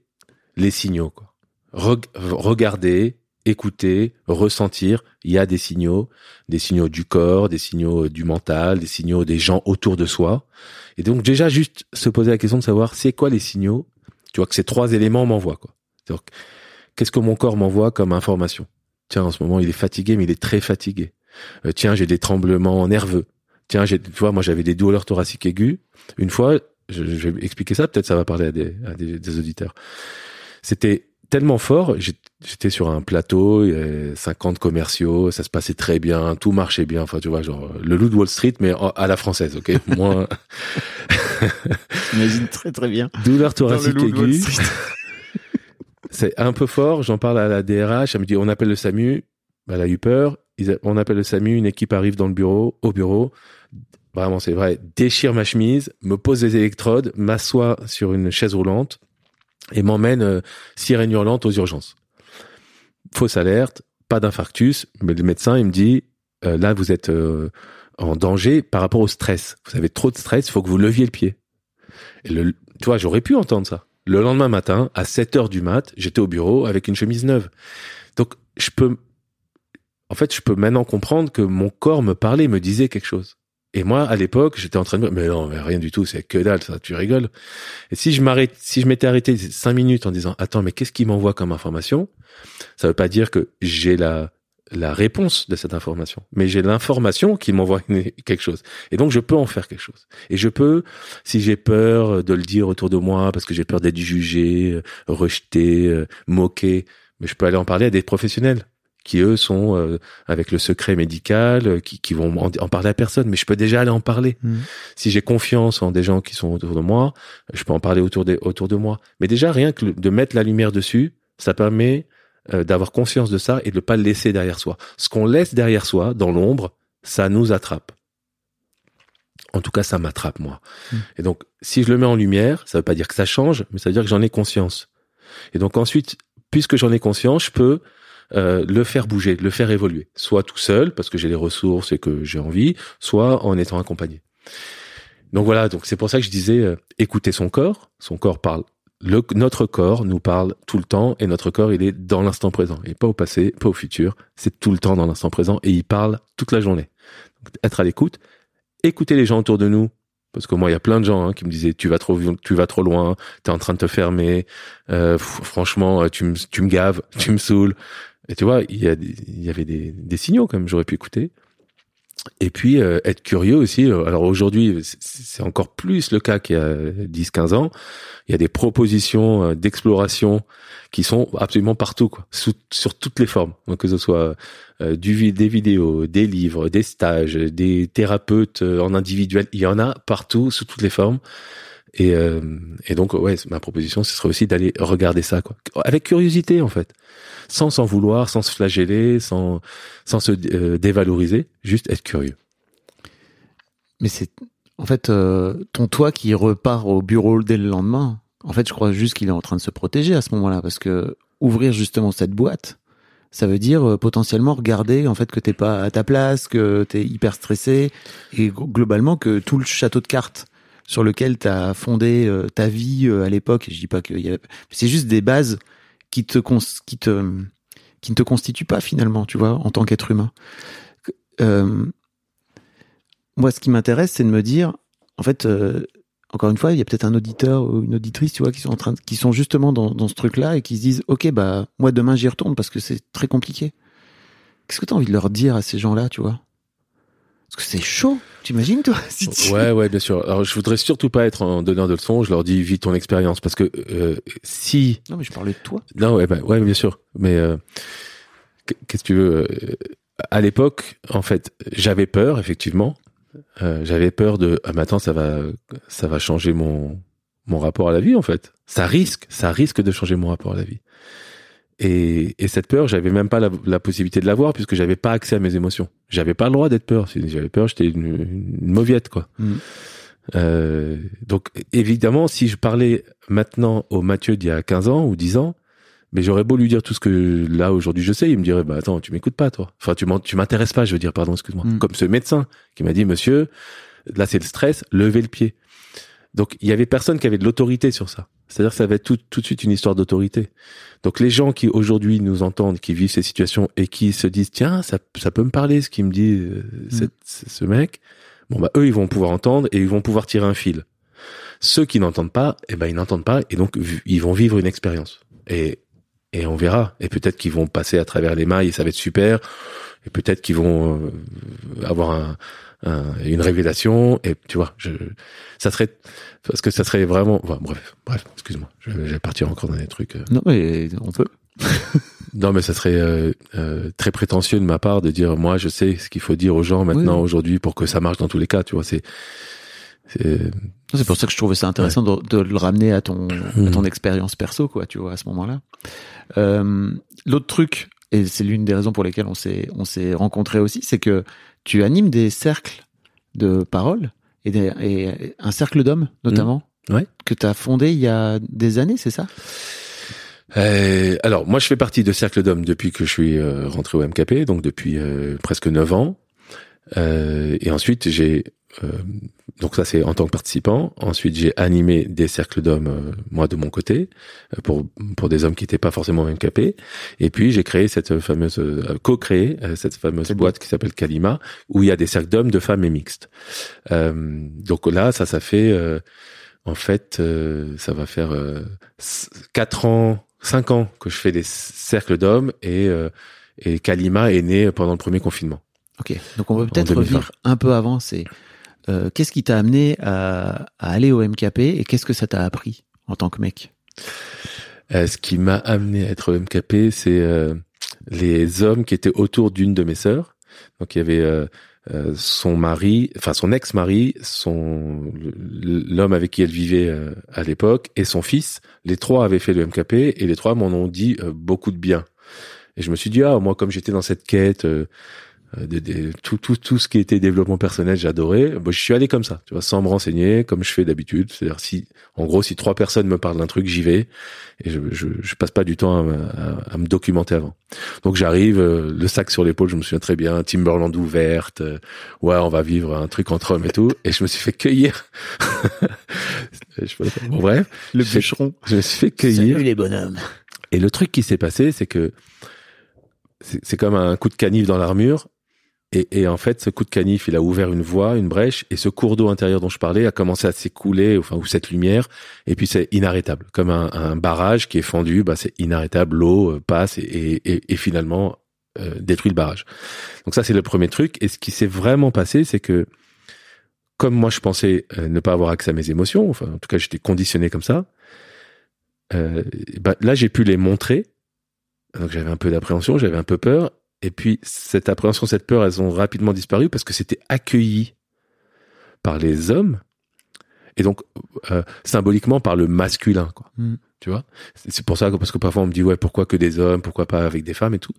les signaux, quoi. Reg- regarder, écouter, ressentir. Il y a des signaux, des signaux du corps, des signaux euh, du mental, des signaux des gens autour de soi. Et donc, déjà, juste se poser la question de savoir c'est quoi les signaux? Tu vois que ces trois éléments m'envoient, quoi. Qu'est-ce que mon corps m'envoie comme information? Tiens, en ce moment, il est fatigué, mais il est très fatigué. Euh, tiens, j'ai des tremblements nerveux. Tiens, j'ai, tu vois, moi, j'avais des douleurs thoraciques aiguës. Une fois, je, je vais expliquer ça, peut-être ça va parler à des, à des auditeurs. C'était tellement fort, j'étais sur un plateau, il y avait 50 commerciaux, ça se passait très bien, tout marchait bien, enfin, tu vois, genre, le loup de Wall Street, mais à la française, ok? Moins, J'imagine très très bien. douleur thoracique aiguë. C'est un peu fort, j'en parle à la DRH, elle me dit on appelle le SAMU, elle a eu peur, on appelle le SAMU, une équipe arrive dans le bureau, au bureau, vraiment c'est vrai, déchire ma chemise, me pose des électrodes, m'assoit sur une chaise roulante et m'emmène euh, sirène hurlante aux urgences. Fausse alerte, pas d'infarctus, mais le médecin il me dit euh, là vous êtes euh, en danger par rapport au stress. Vous avez trop de stress, il faut que vous leviez le pied. Et le, tu vois, j'aurais pu entendre ça. Le lendemain matin, à 7 heures du mat, j'étais au bureau avec une chemise neuve. Donc, je peux, en fait, je peux maintenant comprendre que mon corps me parlait, me disait quelque chose. Et moi, à l'époque, j'étais en train de me mais non, mais rien du tout, c'est que dalle, ça, tu rigoles. Et si je m'arrête, si je m'étais arrêté cinq minutes en disant, attends, mais qu'est-ce qui m'envoie comme information? Ça veut pas dire que j'ai la, la réponse de cette information, mais j'ai l'information qui m'envoie quelque chose. Et donc, je peux en faire quelque chose. Et je peux, si j'ai peur de le dire autour de moi, parce que j'ai peur d'être jugé, rejeté, euh, moqué, mais je peux aller en parler à des professionnels qui eux sont euh, avec le secret médical, euh, qui, qui vont en, en parler à personne, mais je peux déjà aller en parler. Mhm. Si j'ai confiance en des gens qui sont autour de moi, je peux en parler autour, des, autour de moi. Mais déjà, rien que de mettre la lumière dessus, ça permet euh, d'avoir conscience de ça et de ne pas le laisser derrière soi. Ce qu'on laisse derrière soi, dans l'ombre, ça nous attrape. En tout cas, ça m'attrape, moi. Et donc, si je le mets en lumière, ça veut pas dire que ça change, mais ça veut dire que j'en ai conscience. Et donc ensuite, puisque j'en ai conscience, je peux euh, le faire bouger, le faire évoluer. Soit tout seul, parce que j'ai les ressources et que j'ai envie, soit en étant accompagné. Donc voilà, donc c'est pour ça que je disais, euh, écouter son corps. Son corps parle. Le, notre corps nous parle tout le temps et notre corps, il est dans l'instant présent. Et pas au passé, pas au futur. C'est tout le temps dans l'instant présent et il parle toute la journée. Donc, être à l'écoute, écouter les gens autour de nous. Parce que moi, il y a plein de gens hein, qui me disaient tu vas trop, tu vas trop loin, t'es en train de te fermer. Euh, franchement, tu me, tu me gaves, tu me saoules. Et tu vois, il y a, il y avait des, des signaux quand même. J'aurais pu écouter. Et puis euh, être curieux aussi. Alors aujourd'hui, c'est- encore plus le cas qu'il y a 10-15 ans. Il y a des propositions euh, d'exploration qui sont absolument partout, quoi, sous- sur toutes les formes. Que ce soit euh, du des vidéos, des livres, des stages, des thérapeutes euh, en individuel, il y en a partout, sous toutes les formes. Et, euh, et donc ouais, ma proposition, ce serait aussi d'aller regarder ça, quoi, avec curiosité en fait, sans s'en vouloir, sans se flageller, sans sans se euh, dévaloriser, juste être curieux. Mais c'est en fait euh, ton toi qui repart au bureau dès le lendemain. En fait, je crois juste qu'il est en train de se protéger à ce moment-là parce que ouvrir justement cette boîte, ça veut dire potentiellement regarder en fait que t'es pas à ta place, que t'es hyper stressé et glo- globalement que tout le château de cartes sur lequel t'as fondé euh, ta vie euh, à l'époque, je dis pas que a- c'est juste des bases qui ne te constituent pas finalement, tu vois, en tant qu'être humain. Euh, moi, ce qui m'intéresse, c'est de me dire, en fait, encore une fois, il y a peut-être un auditeur ou une auditrice, tu vois, qui sont qui sont justement dans, dans ce truc-là et qui se disent, ok, bah moi demain j'y retourne parce que c'est très compliqué. Qu'est-ce que tu as envie de leur dire à ces gens-là, tu vois? Parce que c'est chaud. T'imagines toi si tu- Ouais, ouais, bien sûr. Alors, je voudrais surtout pas être un donneur de leçons. Je leur dis, vis ton expérience, parce que euh, si Non, mais je parlais de toi. Non, ouais, bah, ouais, bien sûr. Mais euh, qu- qu'est-ce que tu veux euh, À l'époque, en fait, j'avais peur, effectivement. euh, j'avais peur de ah mais attends ça va ça va changer mon mon rapport à la vie en fait. Ça risque, ça risque de changer mon rapport à la vie. Et, et cette peur, j'avais même pas la, la possibilité de l'avoir puisque j'avais pas accès à mes émotions. J'avais pas le droit d'être peur. Si j'avais peur, j'étais une, une mauviette quoi. Mm. Euh, donc évidemment, si je parlais maintenant au Mathieu d'il y a 15 ans ou 10 ans, mais j'aurais beau lui dire tout ce que là aujourd'hui je sais, il me dirait bah attends, tu m'écoutes pas toi. Enfin tu m'intéresses pas, je veux dire pardon, excuse-moi. Mm. Comme ce médecin qui m'a dit monsieur, là c'est le stress, levez le pied. Donc il y avait personne qui avait de l'autorité sur ça. C'est-à-dire que ça va être tout, tout de suite une histoire d'autorité. Donc les gens qui aujourd'hui nous entendent, qui vivent ces situations et qui se disent tiens ça, ça peut me parler ce qu'il me dit euh, cette- ce mec, bon bah eux ils vont pouvoir entendre et ils vont pouvoir tirer un fil. Ceux qui n'entendent pas, eh ben ils n'entendent pas et donc ils vont vivre une expérience. Et et on verra. Et peut-être qu'ils vont passer à travers les mailles et ça va être super. Et peut-être qu'ils vont euh, avoir un, un- une révélation. Et tu vois, je, ça serait parce que ça serait vraiment. enfin, bref, bref. Excuse-moi. Je, je vais partir encore dans des trucs. euh. Non, mais on peut. Non, mais ça serait euh, euh, très prétentieux de ma part de dire moi je sais ce qu'il faut dire aux gens maintenant Oui. aujourd'hui pour que ça marche dans tous les cas. Tu vois, c'est c'est pour ça que je trouvais ça intéressant de, de le ramener à ton, à ton expérience perso, quoi, tu vois, à ce moment-là. Euh, L'autre truc, et c'est l'une des raisons pour lesquelles on s'est, on s'est rencontrés aussi, c'est que tu animes des cercles de parole et, des- et un cercle d'hommes, notamment. Ouais. que tu as fondé il y a des années, c'est ça? Euh, alors, moi, je fais partie de Cercle d'Hommes depuis que je suis euh, rentré au MKP, donc depuis presque neuf ans. Euh, et ensuite, j'ai donc ça c'est en tant que participant. Ensuite, j'ai animé des cercles d'hommes euh, moi de mon côté euh, pour pour des hommes qui n'étaient pas forcément MKP. Et puis j'ai créé cette fameuse euh, co-créé euh, cette fameuse boîte qui s'appelle Kalima où il y a des cercles d'hommes, de femmes et mixtes. Euh, donc là, ça ça fait euh, en fait euh, ça va faire euh, quatre ans, cinq ans que je fais des cercles d'hommes et euh, et Kalima est né pendant le premier confinement. Ok, donc on va peut-être 2020. revenir un peu avant. C'est euh, qu'est-ce qui t'a amené à, à aller au MKP et qu'est-ce que ça t'a appris en tant que mec? Euh, ce qui m'a amené à être au MKP, c'est euh, les hommes qui étaient autour d'une de mes sœurs. Donc il y avait euh, euh, son mari, enfin son ex-mari, son l'homme avec qui elle vivait à l'époque et son fils. Les trois avaient fait le MKP et les trois m'en ont dit beaucoup de bien. Et je me suis dit ah moi comme j'étais dans cette quête de, de- tout tout tout ce qui était développement personnel j'adorais. Bon, je suis allé comme ça tu vois sans me renseigner comme je fais d'habitude. C'est-à-dire si en gros si trois personnes me parlent d'un truc j'y vais. Et je, je je passe pas du temps à, me- à- à me documenter avant. Donc j'arrive euh, le sac sur l'épaule je me souviens très bien Timberland ouverte euh, ouais on va vivre un truc entre hommes et tout. Et je me suis fait cueillir. Je sais pas, bon, bref. Le je, bûcheron. je me suis fait cueillir. Salut les bonhommes. et le truc qui s'est passé, c'est que c'est c'est comme un coup de canif dans l'armure. Et, et en fait, ce coup de canif, il a ouvert une voie, une brèche, et ce cours d'eau intérieur dont je parlais a commencé à s'écouler, enfin, ou cette lumière, et puis c'est inarrêtable. Comme un, un barrage qui est fendu, bah, c'est inarrêtable, l'eau euh, passe et, et, et- finalement euh, détruit le barrage. Donc ça, c'est le premier truc. Et ce qui s'est vraiment passé, c'est que comme moi, je pensais euh, ne pas avoir accès à mes émotions, enfin, en tout cas, j'étais conditionné comme ça, euh, bah, là, j'ai pu les montrer. Donc j'avais un peu d'appréhension, j'avais un peu peur. Et puis cette appréhension, cette peur, elles ont rapidement disparu parce que c'était accueilli par les hommes et donc euh, symboliquement par le masculin. Quoi. Mm. Tu vois? C'est pour ça que parce que parfois on me dit ouais pourquoi que des hommes, pourquoi pas avec des femmes et tout?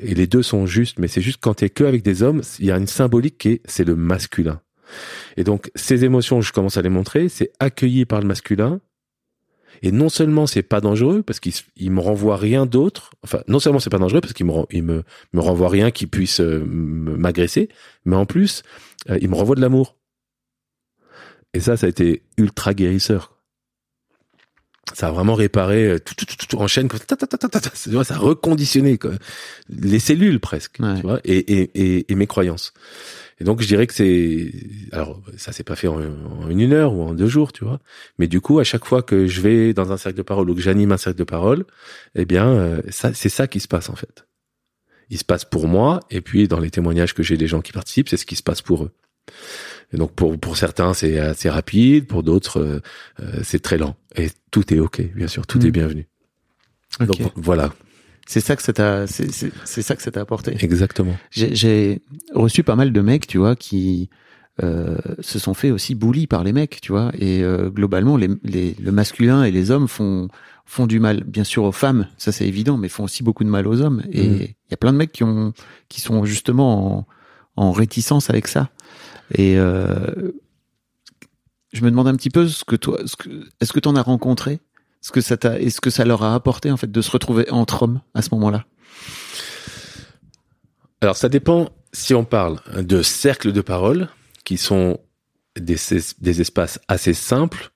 Et les deux sont justes, mais c'est juste quand t'es que avec des hommes, il y a une symbolique qui est c'est le masculin. Et donc ces émotions, je commence à les montrer, c'est accueilli par le masculin. Et non seulement c'est pas dangereux parce qu'il il me renvoie rien d'autre. Enfin, non seulement c'est pas dangereux parce qu'il me il me me renvoie rien qui puisse euh, m'agresser, mais en plus euh, il me renvoie de l'amour. Et ça, ça a été ultra guérisseur. Ça a vraiment réparé euh, tout, tout, tout, tout en chaîne. comme vois, ça a reconditionné quoi. les cellules presque, Ouais. tu vois, et, et, et, et mes croyances. Et donc je dirais que c'est alors ça s'est pas fait en, en une heure ou en deux jours, tu vois. Mais du coup, à chaque fois que je vais dans un cercle de parole ou que j'anime un cercle de parole, eh bien, euh, ça c'est ça qui se passe en fait. Il se passe pour moi, et puis dans les témoignages que j'ai des gens qui participent, c'est ce qui se passe pour eux. Et donc pour pour certains c'est assez rapide, pour d'autres euh, euh, c'est très lent. Et tout est ok, bien sûr, tout est bienvenu. Ok. Donc voilà, C'est ça que ça t'a, c'est, ça que ça t'a apporté. exactement. J'ai, reçu pas mal de mecs, tu vois, qui euh, se sont fait aussi bully par les mecs, tu vois. Et euh, globalement, les, les, le masculin et les hommes font font du mal, bien sûr aux femmes, ça c'est évident, mais font aussi beaucoup de mal aux hommes. Et Mhm. il y a plein de mecs qui ont qui sont justement en, en réticence avec ça. Et euh, je me demande un petit peu ce que toi, est-ce que tu en as rencontré ce que ça t'a, est-ce que ça leur a apporté en fait de se retrouver entre hommes à ce moment-là? Alors ça dépend si on parle de cercles de parole qui sont des, des espaces assez simples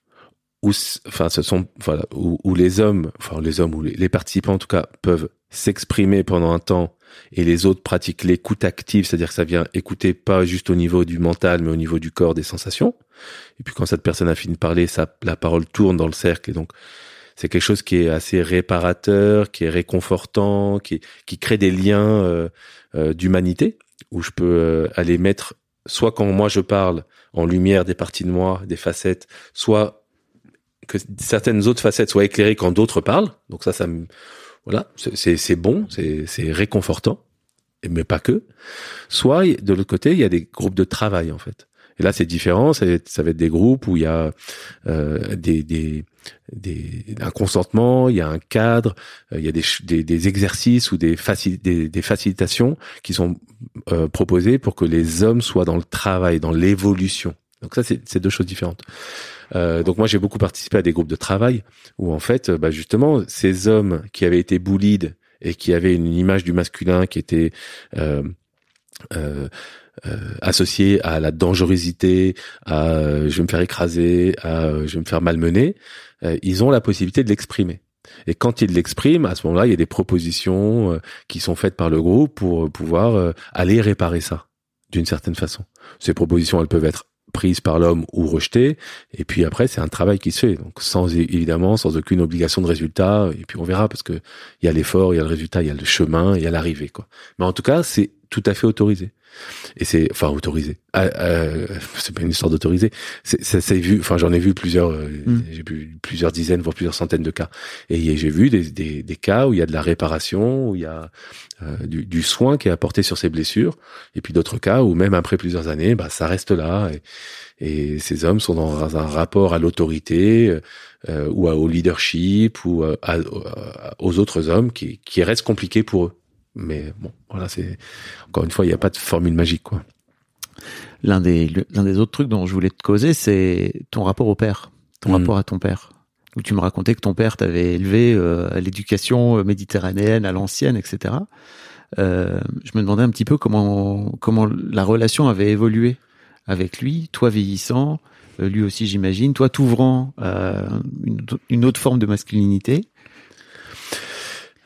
où enfin ce sont voilà où, où les hommes enfin les hommes ou les, les participants en tout cas peuvent s'exprimer pendant un temps et les autres pratiquent l'écoute active, c'est-à-dire que ça vient écouter pas juste au niveau du mental mais au niveau du corps, des sensations. Et puis quand cette personne a fini de parler, ça, la parole tourne dans le cercle et donc c'est quelque chose qui est assez réparateur, qui est réconfortant, qui, qui crée des liens euh, euh, d'humanité où je peux euh, aller mettre soit quand moi je parle en lumière des parties de moi, des facettes, soit que certaines autres facettes soient éclairées quand d'autres parlent. Donc ça, ça me, voilà, c'est- bon, c'est réconfortant, mais pas que. Soit de l'autre côté, il y a des groupes de travail en fait. Et là, c'est différent. Ça va être des groupes où il y a euh, des, des, des, un consentement, il y a un cadre, euh, il y a des, des, des exercices ou des, facil, des, des facilitations qui sont euh, proposées pour que les hommes soient dans le travail, dans l'évolution. Donc ça, c'est c'est deux choses différentes. Euh, donc moi, j'ai beaucoup participé à des groupes de travail où en fait, euh, bah, justement, ces hommes qui avaient été bullied et qui avaient une image du masculin qui était euh, euh, euh, associée à la dangerosité, à euh, je vais me faire écraser, à euh, je vais me faire malmener, ils ont la possibilité de l'exprimer. Et quand ils l'expriment, à ce moment-là, il y a des propositions qui sont faites par le groupe pour pouvoir aller réparer ça d'une certaine façon. Ces propositions, elles peuvent être prises par l'homme ou rejetées. Et puis après, c'est un travail qui se fait. Donc sans évidemment, sans aucune obligation de résultat. Et puis on verra parce que il y a l'effort, il y a le résultat, il y a le chemin, il y a l'arrivée. Mais en tout cas, c'est tout à fait autorisé. Et c'est, enfin, autorisé. Euh, euh, c'est pas une histoire d'autoriser. C'est, ça s'est vu. Enfin, j'en ai vu plusieurs. euh, Mm. J'ai vu plusieurs dizaines, voire plusieurs centaines de cas. Et j'ai vu des, des, des cas où il y a de la réparation, où il y a euh, du, du soin qui est apporté sur ces blessures. Et puis d'autres cas où même après plusieurs années, bah, ça reste là. Et, et ces hommes sont dans un rapport à l'autorité euh, ou à- au leadership ou à- à- aux autres hommes qui, qui reste compliqué pour eux. Mais bon, voilà, c'est encore une fois, il n'y a pas de formule magique, quoi. L'un des l'un des autres trucs dont je voulais te causer, c'est ton rapport au père, ton Mhm. rapport à ton père. Où tu me racontais que ton père t'avait élevé euh, à l'éducation méditerranéenne, à l'ancienne, etc. Euh, je me demandais un petit peu comment comment la relation avait évolué avec lui, toi vieillissant, euh, lui aussi j'imagine, toi t'ouvrant à une, une autre forme de masculinité.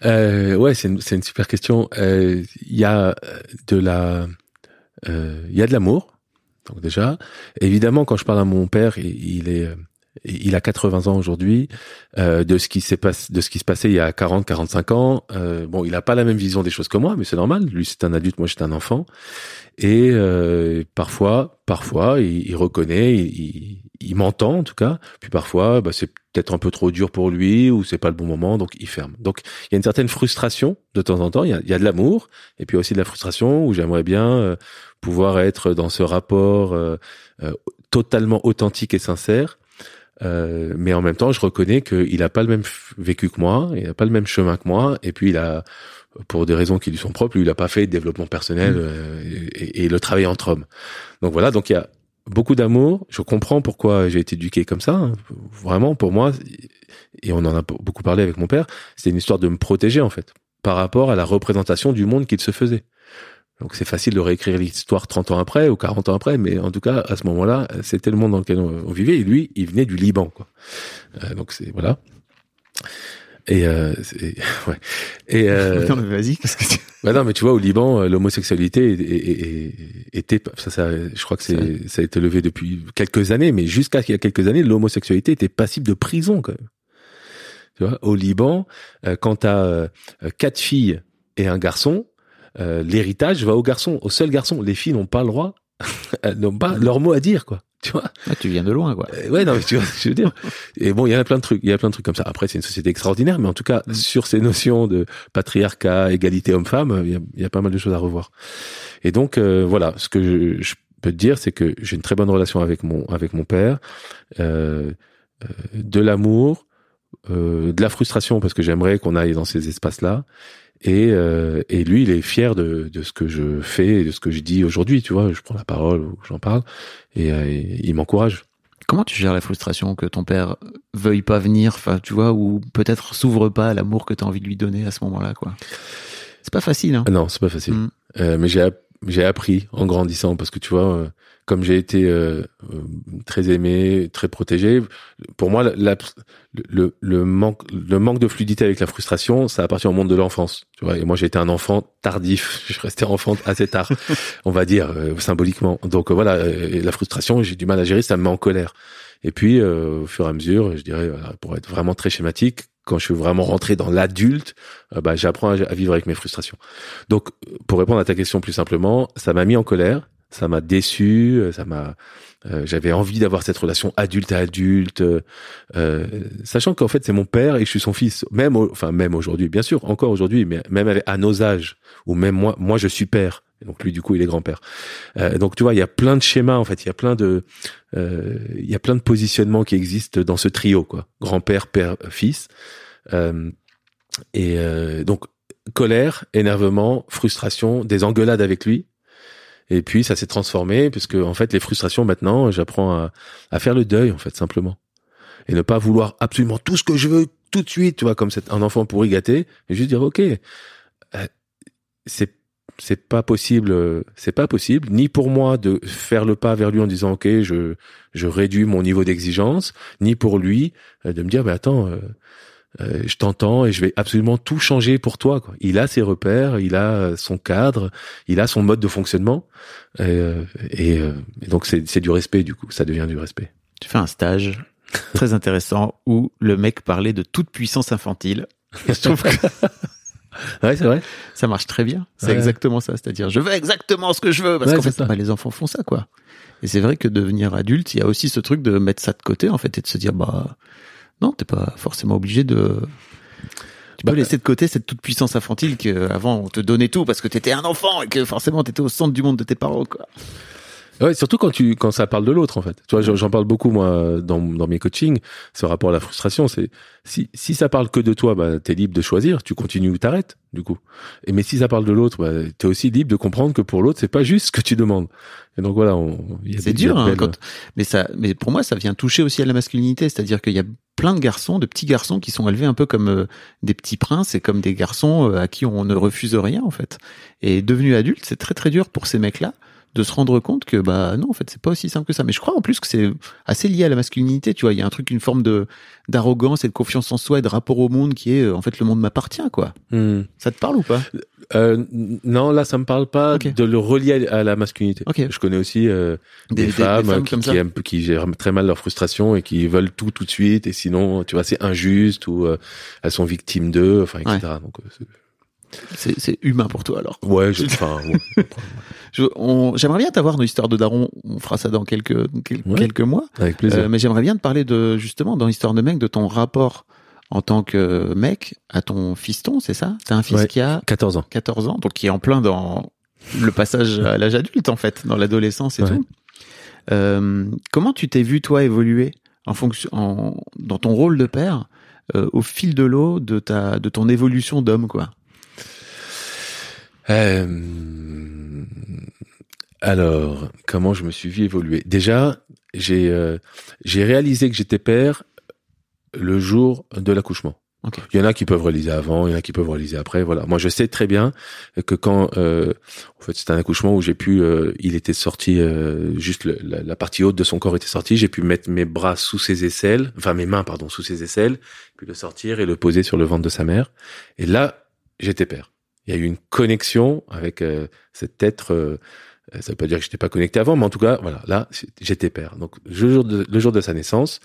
Euh, ouais, c'est une, une super question. Euh, Il y a de la, euh, il y a de l'amour. Donc déjà, évidemment, quand je parle à mon père, il, est, euh, il a 80 ans aujourd'hui. Euh, de ce qui s'est passé, de ce qui se passait il y a 40, 45 ans. Euh, bon, il a pas la même vision des choses que moi, mais c'est normal. Lui, c'est un adulte, moi, j'étais un enfant. Et euh, parfois, parfois, il, il reconnaît, il, il, m'entend en tout cas. Puis parfois, bah, c'est peut-être un peu trop dur pour lui ou c'est pas le bon moment, donc il ferme. Donc il y a une certaine frustration de temps en temps. Il y a, il y a de l'amour et puis aussi de la frustration où j'aimerais bien euh, pouvoir être dans ce rapport euh, euh, totalement authentique et sincère. Euh, mais en même temps, je reconnais qu'il a pas le même vécu que moi, il a pas le même chemin que moi, et puis il a, pour des raisons qui lui sont propres, lui, il a pas fait de développement personnel euh, et, et le travail entre hommes. Donc voilà, donc il y a beaucoup d'amour. Je comprends pourquoi j'ai été éduqué comme ça. hein. Vraiment, pour moi, et on en a beaucoup parlé avec mon père, c'était une histoire de me protéger en fait, par rapport à la représentation du monde qu'il se faisait. Donc c'est facile de réécrire l'histoire 30 ans après ou 40 ans après, mais en tout cas, à ce moment-là, c'était le monde dans lequel on, on vivait, et lui, il venait du Liban, quoi. Euh, donc c'est, voilà. Et, euh, ouais. Et, euh, Non, vas-y, qu'est-ce que tu... bah non, mais tu vois, au Liban, euh, l'homosexualité était, ça, ça, je crois que c'est, ça a été levé depuis quelques années, mais jusqu'à il y a quelques années, l'homosexualité était passible de prison, quand même. Tu vois, au Liban, euh, quand t'as euh, quatre filles et un garçon, l'héritage va au garçon, au seul garçon. Les filles n'ont pas le droit, n'ont pas leur mot à dire, quoi. Tu vois Ah, tu viens de loin, quoi. euh, ouais, non, mais tu vois ce que je veux dire. Et bon, il y a plein de trucs, il y a plein de trucs comme ça. Après, c'est une société extraordinaire, mais en tout cas, sur ces notions de patriarcat, égalité homme-femme, il y a, il y a pas mal de choses à revoir. Et donc, euh, voilà, ce que je, je- peux te dire, c'est que j'ai une très bonne relation avec mon avec mon père, euh, euh, de l'amour, euh, de la frustration parce que j'aimerais qu'on aille dans ces espaces-là. Et, euh, et lui, il est fier de, de ce que je fais et de ce que je dis aujourd'hui. Tu vois, je prends la parole ou j'en parle, et, euh, et il m'encourage. Comment tu gères la frustration que ton père veuille pas venir, enfin, tu vois, ou peut-être s'ouvre pas à l'amour que tu as envie de lui donner à ce moment-là, quoi? C'est pas facile, hein. Ah Non, c'est pas facile. Mm. Euh, mais j'ai j'ai appris en grandissant parce que tu vois, euh, comme j'ai été euh, euh, très aimé, très protégé, pour moi, la- le, le manque le manque de fluidité avec la frustration, ça appartient au monde de l'enfance. Tu vois, et moi j'ai été un enfant tardif. Je resté enfant assez tard, on va dire euh, symboliquement. Donc euh, voilà, et la frustration, j'ai du mal à gérer, ça me met en colère. Et puis, euh, au fur et à mesure, je dirais, voilà, pour être vraiment très schématique, quand je suis vraiment rentré dans l'adulte, bah, j'apprends à, à vivre avec mes frustrations. Donc, pour répondre à ta question plus simplement, ça m'a mis en colère, ça m'a déçu, euh, ça m'a, euh, j'avais envie d'avoir cette relation adulte à adulte, euh, euh, sachant qu'en fait c'est mon père et je suis son fils. Même, au- enfin même aujourd'hui, bien sûr, encore aujourd'hui, mais même à nos âges, ou même moi, moi je suis père. Donc lui du coup il est grand-père. Euh, donc tu vois, il y a plein de schémas en fait, il y a plein de, euh, il y a plein de positionnements qui existent dans ce trio quoi, grand-père, père, fils. Euh, et euh, donc colère, énervement, frustration, des engueulades avec lui. Et puis ça s'est transformé puisque en fait les frustrations maintenant, j'apprends à, à faire le deuil en fait simplement et ne pas vouloir absolument tout ce que je veux tout de suite, tu vois, comme c'est un enfant pourri gâté, et juste dire ok, euh, c'est c'est pas possible, euh, c'est pas possible ni pour moi de faire le pas vers lui en disant ok, je je réduis mon niveau d'exigence, ni pour lui euh, de me dire mais attends. Euh, je t'entends et je vais absolument tout changer pour toi. Quoi. Il a ses repères, il a euh, son cadre, il a son mode de fonctionnement, et, euh, et, euh, et donc c'est c'est du respect du coup, ça devient du respect. Tu fais un stage très intéressant où le mec parlait de toute puissance infantile. Et je trouve que Ouais, c'est vrai. ça marche très bien. C'est Ouais. exactement ça. C'est-à-dire, je veux exactement ce que je veux. Parce Ouais, qu'en fait, ça. bah, les enfants font ça, quoi. Et c'est vrai que devenir adulte, il y a aussi ce truc de mettre ça de côté, en fait, et de se dire, bah, non, t'es pas forcément obligé de, tu peux Bah, laisser de côté cette toute puissance infantile que avant on te donnait tout parce que t'étais un enfant et que forcément t'étais au centre du monde de tes parents, quoi. Ouais, surtout quand tu quand ça parle de l'autre en fait. Tu vois, j'en- parle beaucoup moi dans dans mes coachings. Ce rapport à la frustration, c'est si si ça parle que de toi, bah t'es libre de choisir. Tu continues ou t'arrêtes du coup. Et mais si ça parle de l'autre, bah t'es aussi libre de comprendre que pour l'autre c'est pas juste ce que tu demandes. Et donc voilà, C'est dur, hein, quand- mais ça, mais pour moi, ça vient toucher aussi à la masculinité, c'est-à-dire qu'il y a plein de garçons, de petits garçons qui sont élevés un peu comme euh, des petits princes et comme des garçons euh, à qui on ne refuse rien en fait. Et devenu adulte, c'est très très dur pour ces mecs-là de se rendre compte que bah non en fait c'est pas aussi simple que ça mais je crois en plus que c'est assez lié à la masculinité tu vois il y a un truc une forme de d'arrogance et de confiance en soi et de rapport au monde qui est euh, en fait le monde m'appartient quoi Hmm. ça te parle ou pas? Euh, non, là, ça me parle pas de le relier à, la masculinité. Je connais aussi euh, Des- des, des- des femmes, femmes qui, aiment, qui gèrent très mal leur frustration et qui veulent tout tout de suite. Et sinon, tu vois, c'est injuste ou euh, elles sont victimes d'eux, enfin, etc. Donc, euh, c'est- humain pour toi alors ouais, j'aimerais bien t'avoir dans l'histoire de Daron on fera ça dans quelques Ouais. quelques mois avec plaisir. Euh, mais j'aimerais bien te parler de justement dans l'histoire de mec de ton rapport en tant que mec à ton fiston, c'est ça? T'as un fils Ouais. qui a 14 ans. 14 ans, donc qui est en plein dans le passage à l'âge adulte en fait, dans l'adolescence et tout. Euh, comment tu t'es vu toi évoluer en fonction, en, dans ton rôle de père euh, au fil de l'eau de ta de ton évolution d'homme quoi? Euh, alors, comment je me suis vu évoluer? Déjà, j'ai euh, j'ai réalisé que j'étais père le jour de l'accouchement. Ok. Il y en a qui peuvent réaliser avant, il y en a qui peuvent réaliser après. Voilà. Moi, je sais très bien que quand, euh, en fait, c'est un accouchement où j'ai pu, euh, il était sorti euh, juste le- la, la partie haute de son corps était sortie. J'ai pu mettre mes bras sous ses aisselles, enfin mes mains, pardon, sous ses aisselles, puis le sortir et le poser sur le ventre de sa mère. Et là, j'étais père. Il y a eu une connexion avec euh, cet être. euh, ça veut pas dire que j'étais pas connecté avant, mais en tout cas, voilà, là, j'étais père. Donc le jour de, le jour de sa naissance,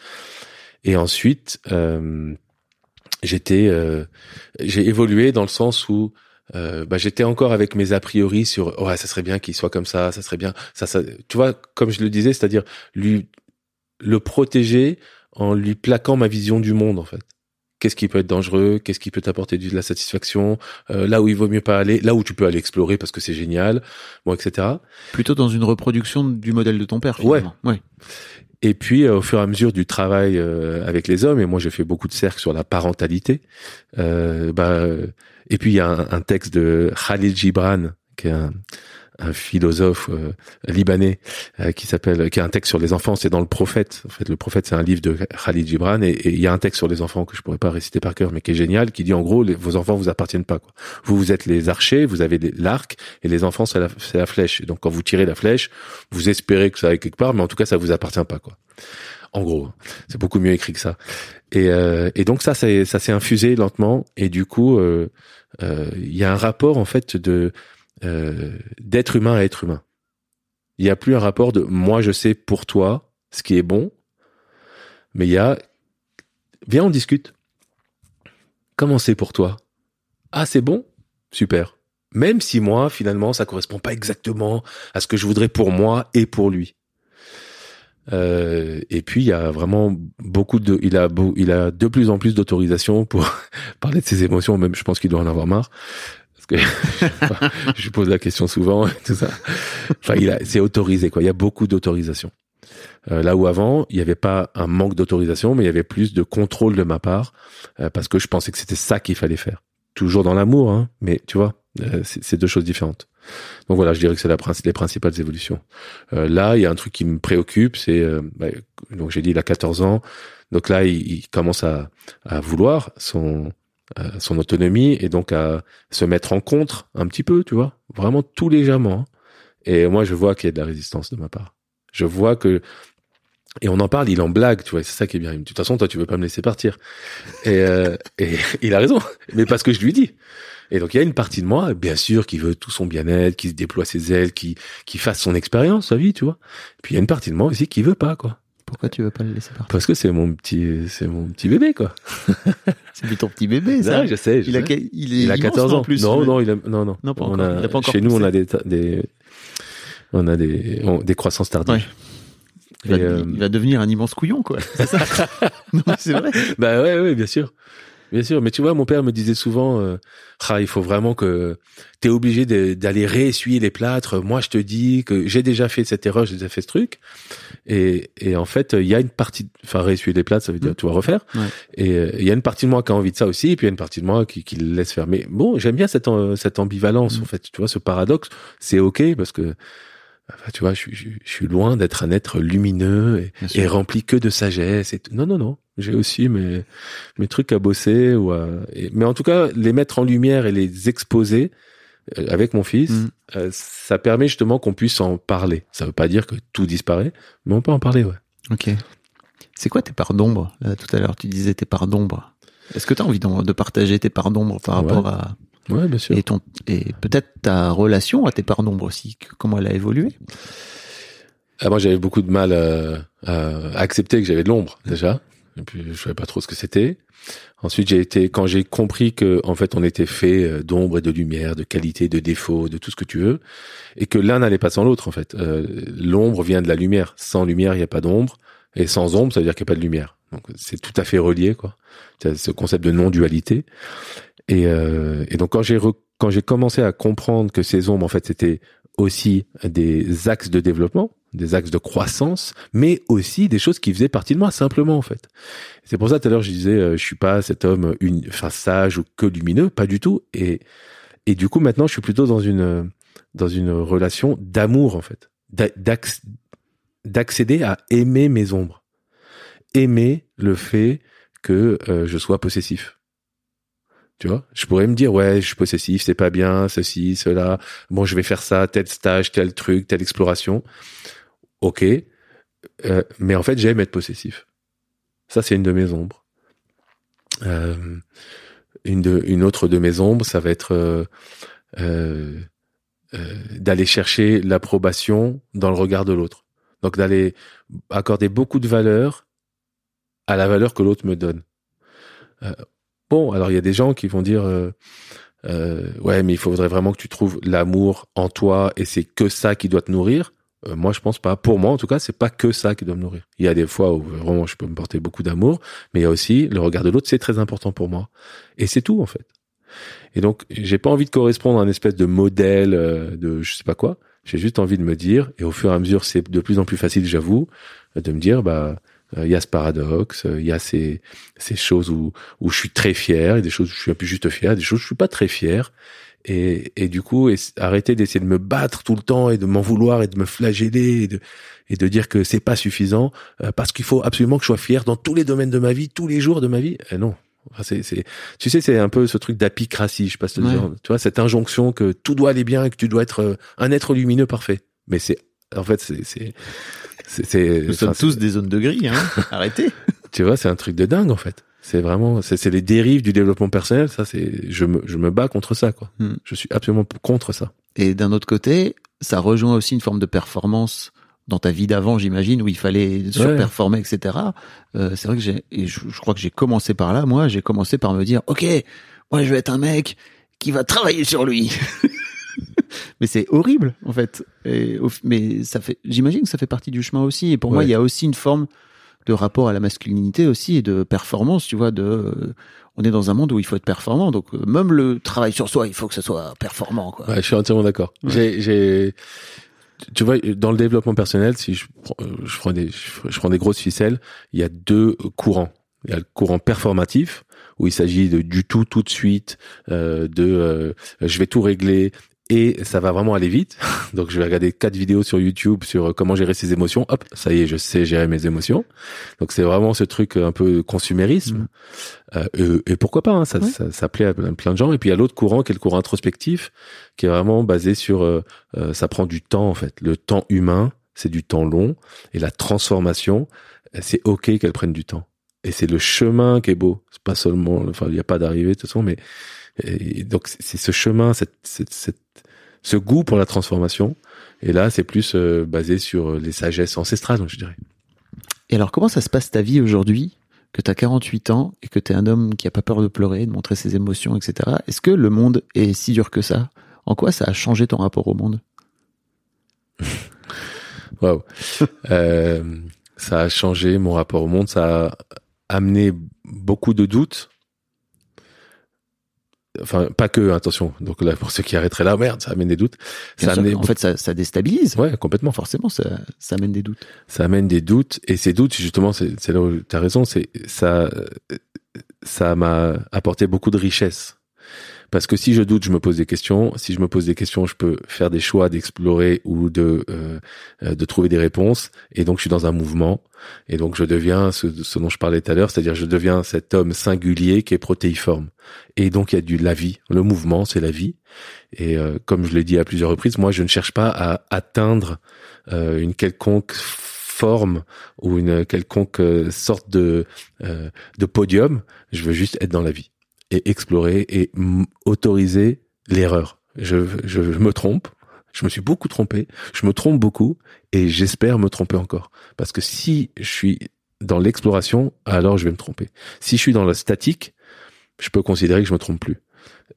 et ensuite, euh, j'étais, euh, j'ai évolué dans le sens où euh, bah, j'étais encore avec mes a priori sur ouais, ça serait bien qu'il soit comme ça, ça serait bien, ça, ça, tu vois, comme je le disais, c'est-à-dire lui le protéger en lui plaquant ma vision du monde en fait. Qu'est-ce qui peut être dangereux, qu'est-ce qui peut t'apporter de la satisfaction, euh, là où il vaut mieux pas aller, là où tu peux aller explorer parce que c'est génial, bon, etc. Plutôt dans une reproduction du modèle de ton père, finalement. Ouais. Et puis, euh, au fur et à mesure du travail euh, avec les hommes, et moi j'ai fait beaucoup de cercles sur la parentalité, euh, bah, et puis il y a un, un texte de Khalil Gibran, qui est un, un philosophe euh, libanais euh, qui s'appelle qui a un texte sur les enfants c'est dans le prophète. En fait le prophète c'est un livre de Khalid Gibran et, il y a un texte sur les enfants que je pourrais pas réciter par cœur mais qui est génial qui dit en gros vos enfants vous appartiennent pas quoi. Vous vous êtes les archers vous avez l'arc et les enfants c'est la, flèche. Et donc quand vous tirez la flèche vous espérez que ça aille quelque part mais en tout cas ça vous appartient pas quoi. En gros c'est beaucoup mieux écrit que ça. Et, euh, et donc ça ça s'est infusé lentement et du coup euh, euh, il y a un rapport en fait de euh, d'être humain à être humain. Il n'y a plus un rapport de moi je sais pour toi ce qui est bon, mais il y a viens on discute. Comment c'est pour toi? Ah c'est bon? Super. Même si moi finalement ça correspond pas exactement à ce que je voudrais pour moi et pour lui. Euh, et puis il y a vraiment beaucoup de, il a beau, il a de plus en plus d'autorisation pour parler de ses émotions. Même je pense qu'il doit en avoir marre je pose la question souvent, tout ça. Enfin, c'est autorisé quoi. Il y a beaucoup d'autorisation. Euh, là où avant, il n'y avait pas un manque d'autorisation, mais il y avait plus de contrôle de ma part euh, parce que je pensais que c'était ça qu'il fallait faire. Toujours dans l'amour, hein, mais tu vois, euh, c'est deux choses différentes. Donc voilà, je dirais que c'est la, les principales évolutions. Euh, là, il y a un truc qui me préoccupe, c'est bah, donc j'ai dit il a 14 ans, donc là il, il commence à, à vouloir son son autonomie et donc à se mettre en contre un petit peu, tu vois, vraiment tout légèrement. Hein. Et moi, je vois qu'il y a de la résistance de ma part. Je vois que et on en parle, il en blague, tu vois, c'est ça qui est bien. De toute façon, toi, tu veux pas me laisser partir. Et, euh, et il a raison, mais parce que je lui dis. Et donc il y a une partie de moi, bien sûr, qui veut tout son bien-être, qui déploie ses ailes, qui qui fasse son expérience, sa vie, tu vois. puis il y a une partie de moi aussi qui veut pas, quoi. Pourquoi tu veux pas le laisser partir Parce que c'est mon petit, c'est mon petit bébé, quoi. c'est ton petit bébé, ça. je sais. Je il, a, sais. il, est il a 14 ans. En plus, non, mais... non, il a, non, non. Non, pas on encore. a, Il a pas encore chez nous, on a des, on a des, on- des croissances tardives. Ouais. Il va, euh, il va devenir un immense couillon, quoi. C'est ça. non, c'est vrai. Bah ouais, ouais, bien sûr. Bien sûr, mais tu vois, mon père me disait souvent, euh, ah, il faut vraiment que t'es obligé d'aller réessuyer les plâtres. Moi, je te dis que j'ai déjà fait cette erreur, j'ai déjà fait ce truc. Et, et en fait, il y a une partie, enfin, réessuyer les plâtres, ça veut dire Mm. vas refaire. Ouais. Et euh, il y a une partie de moi qui a envie de ça aussi, et puis il y a une partie de moi qui, qui le laisse faire. Mais bon, j'aime bien cette, euh, cette ambivalence, Mm. en fait. Tu vois, ce paradoxe, c'est ok parce que, enfin, tu vois, je, suis- je, je suis loin d'être un être lumineux et, et rempli que de sagesse. Et tout. Non, non, non. J'ai aussi mes, mes trucs à bosser ou à, et- mais en tout cas, les mettre en lumière et les exposer euh, avec mon fils, Mm. euh, ça permet justement qu'on puisse en parler. Ça veut pas dire que tout disparaît, mais on peut en parler, ouais. Ok. C'est quoi tes parts d'ombre? Là, Tout à l'heure, tu disais tes parts d'ombre. Est-ce que tu as envie de partager tes parts d'ombre par Ouais. rapport à Ouais, bien sûr. et ton et peut-être ta relation à tes parts d'ombre aussi, comment elle a évolué? Ah, moi, j'avais beaucoup de mal euh, à accepter que j'avais de l'ombre déjà. Et puis, je savais pas trop ce que c'était. Ensuite, j'ai été quand j'ai compris que en fait, on était fait euh, d'ombre et de lumière, de qualité, de défaut, de tout ce que tu veux, et que l'un n'allait pas sans l'autre. En fait, Euh, l'ombre vient de la lumière. Sans lumière, il n'y a pas d'ombre, et sans ombre, ça veut dire qu'il n'y a pas de lumière. Donc, c'est tout à fait relié, quoi. Ce concept de non-dualité. Et, euh, et donc, quand j'ai quand j'ai commencé à comprendre que ces ombres, en fait, c'était aussi des axes de développement, des axes de croissance, mais aussi des choses qui faisaient partie de moi simplement en fait. C'est pour ça tout à l'heure je disais euh, je suis pas cet homme une, enfin sage ou que lumineux, pas du tout. Et et du coup maintenant je suis plutôt dans une dans une relation d'amour en fait, D'a- d'acc- d'accéder à aimer mes ombres, aimer le fait que euh, je sois possessif. Tu vois, je pourrais me dire ouais, je suis possessif, c'est pas bien, ceci, cela. Bon, je vais faire ça, tel stage, tel truc, telle exploration. Ok, Euh, mais en fait, j'aime être possessif. Ça, c'est une de mes ombres. Euh, une de, une autre de mes ombres, ça va être euh, d'aller chercher l'approbation dans le regard de l'autre. Donc d'aller accorder beaucoup de valeur à la valeur que l'autre me donne. Bon, alors il y a des gens qui vont dire ouais, mais il faudrait vraiment que tu trouves l'amour en toi et c'est que ça qui doit te nourrir. Euh, moi, je pense pas. Pour moi, en tout cas, c'est pas que ça qui doit me nourrir. Il y a des fois où vraiment je peux me porter beaucoup d'amour, mais il y a aussi le regard de l'autre, c'est très important pour moi. Et c'est tout en fait. Et donc, j'ai pas envie de correspondre à un espèce de modèle euh, de je sais pas quoi. J'ai juste envie de me dire, et au fur et à mesure, c'est de plus en plus facile, j'avoue, de me dire, bah, euh, il y a ce paradoxe, il y a ces, ces choses où, où je suis très fier, et des choses où je suis un peu juste fier, des choses où je suis pas très fier. Et, et du coup, arrêter d'essayer de me battre tout le temps et de m'en vouloir et de me flageller et de, et de dire que c'est pas suffisant euh, parce qu'il faut absolument que je sois fier dans tous les domaines de ma vie, tous les jours de ma vie. Eh non. c'est, c'est, tu sais, c'est un peu ce truc d'apicratie, je sais pas te dire. Tu vois, cette injonction que tout doit aller bien et que tu dois être euh, un être lumineux parfait. Mais c'est, en fait, c'est, c'est, c'est, nous sommes tous des zones de gris, hein. Arrêtez. tu vois, c'est un truc de dingue, en fait. C'est vraiment, c'est les dérives du développement personnel. Ça, c'est, je me, je me bats contre ça, quoi. Hmm. Je suis absolument contre ça. Et d'un autre côté, ça rejoint aussi une forme de performance dans ta vie d'avant, j'imagine, où il fallait surperformer, etc. Euh, c'est vrai que j'ai, je, je, crois que j'ai commencé par là. Moi, j'ai commencé par me dire, ok, moi, je vais être un mec qui va travailler sur lui. mais c'est horrible, en fait. Et, mais ça fait, j'imagine que ça fait partie du chemin aussi. Et pour moi, il y a aussi une forme de rapport à la masculinité aussi et de performance, tu vois, de on est dans un monde où il faut être performant, donc euh, même le travail sur soi, il faut que ça soit performant. Quoi. Ouais, je suis entièrement d'accord. J'ai, j'ai, tu vois, dans le développement personnel, si je, je prends des, je prends des grosses ficelles, il y a deux courants. Il y a le courant performatif où il s'agit de du tout tout de suite, euh, de euh, je vais tout régler, et ça va vraiment aller vite. Donc je vais regarder quatre vidéos sur YouTube sur comment gérer ses émotions. Hop, ça y est, je sais gérer mes émotions. Donc c'est vraiment ce truc un peu consumérisme. Mm. Euh, et, pourquoi pas hein, ça, ça, ça, plaît à plein de gens. Et puis il y a l'autre courant qui est le courant introspectif, qui est vraiment basé sur euh, euh, ça prend du temps en fait. Le temps humain, c'est du temps long, et la transformation, c'est ok qu'elle prenne du temps. Et c'est le chemin qui est beau. C'est pas seulement, enfin il n'y a pas d'arrivée de toute façon, mais et donc c'est ce chemin, cette, cette, cette, ce goût pour la transformation. Et là, c'est plus euh, basé sur les sagesses ancestrales, je dirais. Et alors, comment ça se passe ta vie aujourd'hui que tu as 48 ans et que tu es un homme qui a pas peur de pleurer, de montrer ses émotions, etc. Est-ce que le monde est si dur que ça? En quoi ça a changé ton rapport au monde? Waouh euh, Ça a changé mon rapport au monde, ça a amené beaucoup de doutes enfin pas que attention. Donc là pour ceux qui arrêteraient là merde ça amène des doutes. Ça en fait ça, ça, déstabilise. Ouais complètement. Forcément ça, ça amène des doutes. Ça amène des doutes. Et ces doutes justement c'est là où tu as raison c'est ça ça m'a apporté beaucoup de richesse parce que si je doute, je me pose des questions. Si je me pose des questions, je peux faire des choix d'explorer ou de euh, de trouver des réponses. Et donc, je suis dans un mouvement. Et donc, je deviens ce, ce dont je parlais tout à l'heure, c'est-à-dire je deviens cet homme singulier qui est protéiforme. Et donc, il y a du la vie. Le mouvement, c'est la vie. Et euh, comme je l'ai dit à plusieurs reprises, moi, je ne cherche pas à atteindre euh, une quelconque forme ou une quelconque sorte de de podium. Je veux juste être dans la vie et explorer et autoriser l'erreur. Je, je, me trompe, je me suis beaucoup trompé, je me trompe beaucoup et j'espère me tromper encore. Parce que si je suis dans l'exploration, alors je vais me tromper. Si je suis dans la statique, je peux considérer que je me trompe plus.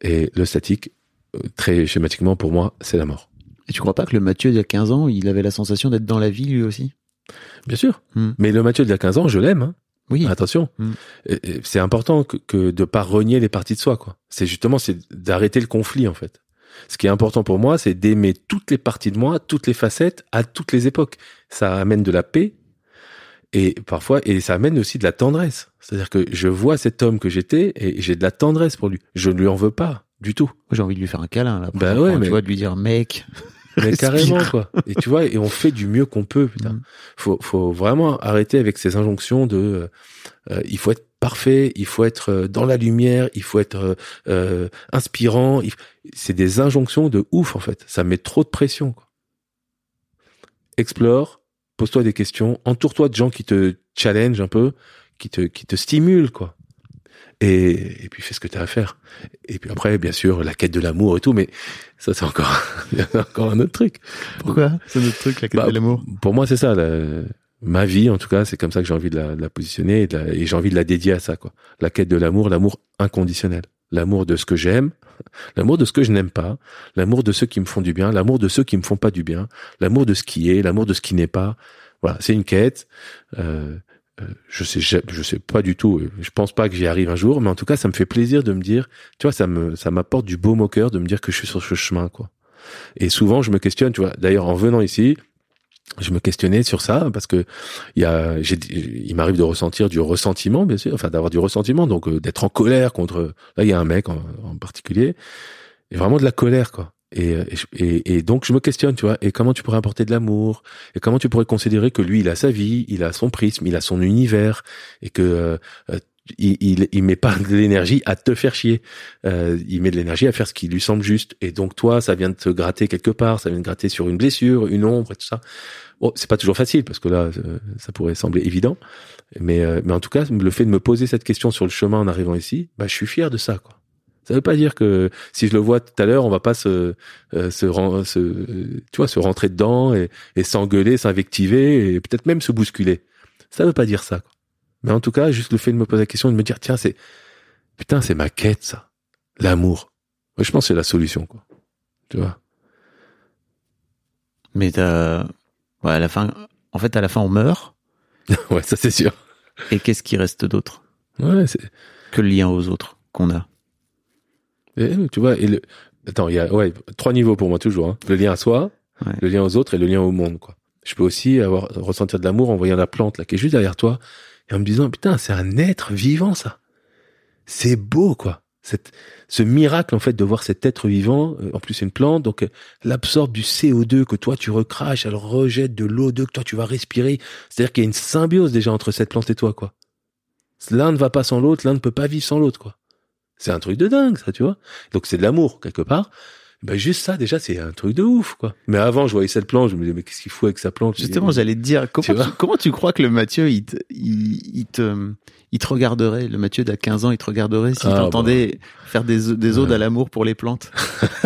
Et le statique, euh, très schématiquement pour moi, c'est la mort. Et tu crois pas que le Mathieu d'il y a 15 ans, il avait la sensation d'être dans la vie lui aussi? Bien sûr. Hmm. Mais le Mathieu d'il y a 15 ans, je l'aime. Hein. Oui. Attention. Mm. C'est important que, que de pas renier les parties de soi, quoi. C'est justement, c'est d'arrêter le conflit, en fait. Ce qui est important pour moi, c'est d'aimer toutes les parties de moi, toutes les facettes, à toutes les époques. Ça amène de la paix, et parfois, et ça amène aussi de la tendresse. C'est-à-dire que je vois cet homme que j'étais, et j'ai de la tendresse pour lui. Je ne lui en veux pas, du tout. J'ai envie de lui faire un câlin, là. Bah ouais, mais... Tu vois, de lui dire, mec. Mais carrément quoi. Et tu vois, et on fait du mieux qu'on peut. Putain. Mm. Faut, faut vraiment arrêter avec ces injonctions de, euh, euh, il faut être parfait, il faut être euh, dans la lumière, il faut être euh, inspirant. C'est des injonctions de ouf en fait. Ça met trop de pression. Quoi. Explore, pose-toi des questions, entoure-toi de gens qui te challenge un peu, qui te qui te stimulent quoi et, et puis fais ce que tu as à faire. Et puis après, bien sûr, la quête de l'amour et tout, mais ça c'est encore, encore un autre truc. Pourquoi C'est un autre truc, la quête bah, de l'amour Pour moi, c'est ça. ma vie, en tout cas, c'est comme ça que j'ai envie de la, de la positionner et, et j'ai envie de la dédier à ça. quoi. La quête de l'amour, l'amour inconditionnel. L'amour de ce que j'aime, L'amour de ce que je n'aime pas, l'amour de ceux qui me font du bien, l'amour de ceux qui me font pas du bien, l'amour de ce qui est, l'amour de ce qui n'est pas. Voilà, c'est une quête. Euh, je sais, je, sais pas du tout. euh, Je pense pas que j'y arrive un jour, mais en tout cas, ça me fait plaisir de me dire, tu vois, ça me, ça m'apporte du baume au cœur de me dire que je suis sur ce chemin, quoi. Et souvent, je me questionne, tu vois. D'ailleurs, en venant ici, je me questionnais sur ça parce que il y a, il m'arrive de ressentir du ressentiment, bien sûr, enfin d'avoir du ressentiment, donc euh, d'être en colère contre. Là, il y a un mec en, en particulier, et vraiment de la colère, quoi. Et, euh, et, et, donc je me questionne, tu vois. Et comment tu pourrais apporter de l'amour? Et comment tu pourrais considérer que lui, il a sa vie, il a son prisme, il a son univers, et que euh, euh, il, il, il met pas de l'énergie à te faire chier. Euh, il met de l'énergie à faire ce qui lui semble juste. Et donc toi, ça vient de te gratter quelque part, ça vient de gratter sur une blessure, une ombre et tout ça. Bon, c'est pas toujours facile parce que là, euh, ça pourrait sembler évident, mais mais en tout cas, le fait de me poser cette question sur le chemin en arrivant ici, bah, je suis fier de ça, quoi. Ça veut pas dire que si je le vois tout à l'heure, on va pas se euh, se, tu vois se rentrer dedans et, et s'engueuler, s'invectiver et peut-être même se bousculer. Ça veut pas dire ça. Quoi. Mais en tout cas, juste le fait de me poser la question et de me dire tiens, c'est putain, c'est ma quête ça, l'amour. Moi, je pense que c'est la solution quoi. Tu vois. Mais t'as- ouais, à la fin, en fait, à la fin, on meurt. ouais, ça c'est sûr. Et qu'est-ce qui reste d'autre Ouais, c'est que le lien aux autres qu'on a? Et, tu vois, et le, attends, il y a, ouais, trois niveaux pour moi toujours, hein. Le lien à soi, Ouais. le lien aux autres et le lien au monde, quoi. Je peux aussi avoir, ressentir de l'amour en voyant la plante, là, qui est juste derrière toi, et en me disant, putain, c'est un être vivant, ça. C'est beau, quoi. Cette, ce miracle, en fait, de voir cet être vivant, euh, en plus c'est une plante, donc, euh, elle absorbe du CO2 que toi tu recraches, elle rejette de l'O2 que toi tu vas respirer. C'est-à-dire qu'il y a une symbiose déjà entre cette plante et toi, quoi. L'un ne va pas sans l'autre, l'un ne peut pas vivre sans l'autre, quoi. C'est un truc de dingue, ça, tu vois. Donc c'est de l'amour, quelque part. Ben juste ça, déjà, c'est un truc de ouf, quoi. Mais avant, je voyais cette plante, je me disais, mais qu'est-ce qu'il fout avec sa plante Justement, j'allais te dire, comment Tu comment tu crois que le Mathieu, il te, il, il te, il te regarderait, le Mathieu d'à 15 ans, il te regarderait s'il Ah, t'entendait faire des, des odes Ouais. à l'amour pour les plantes?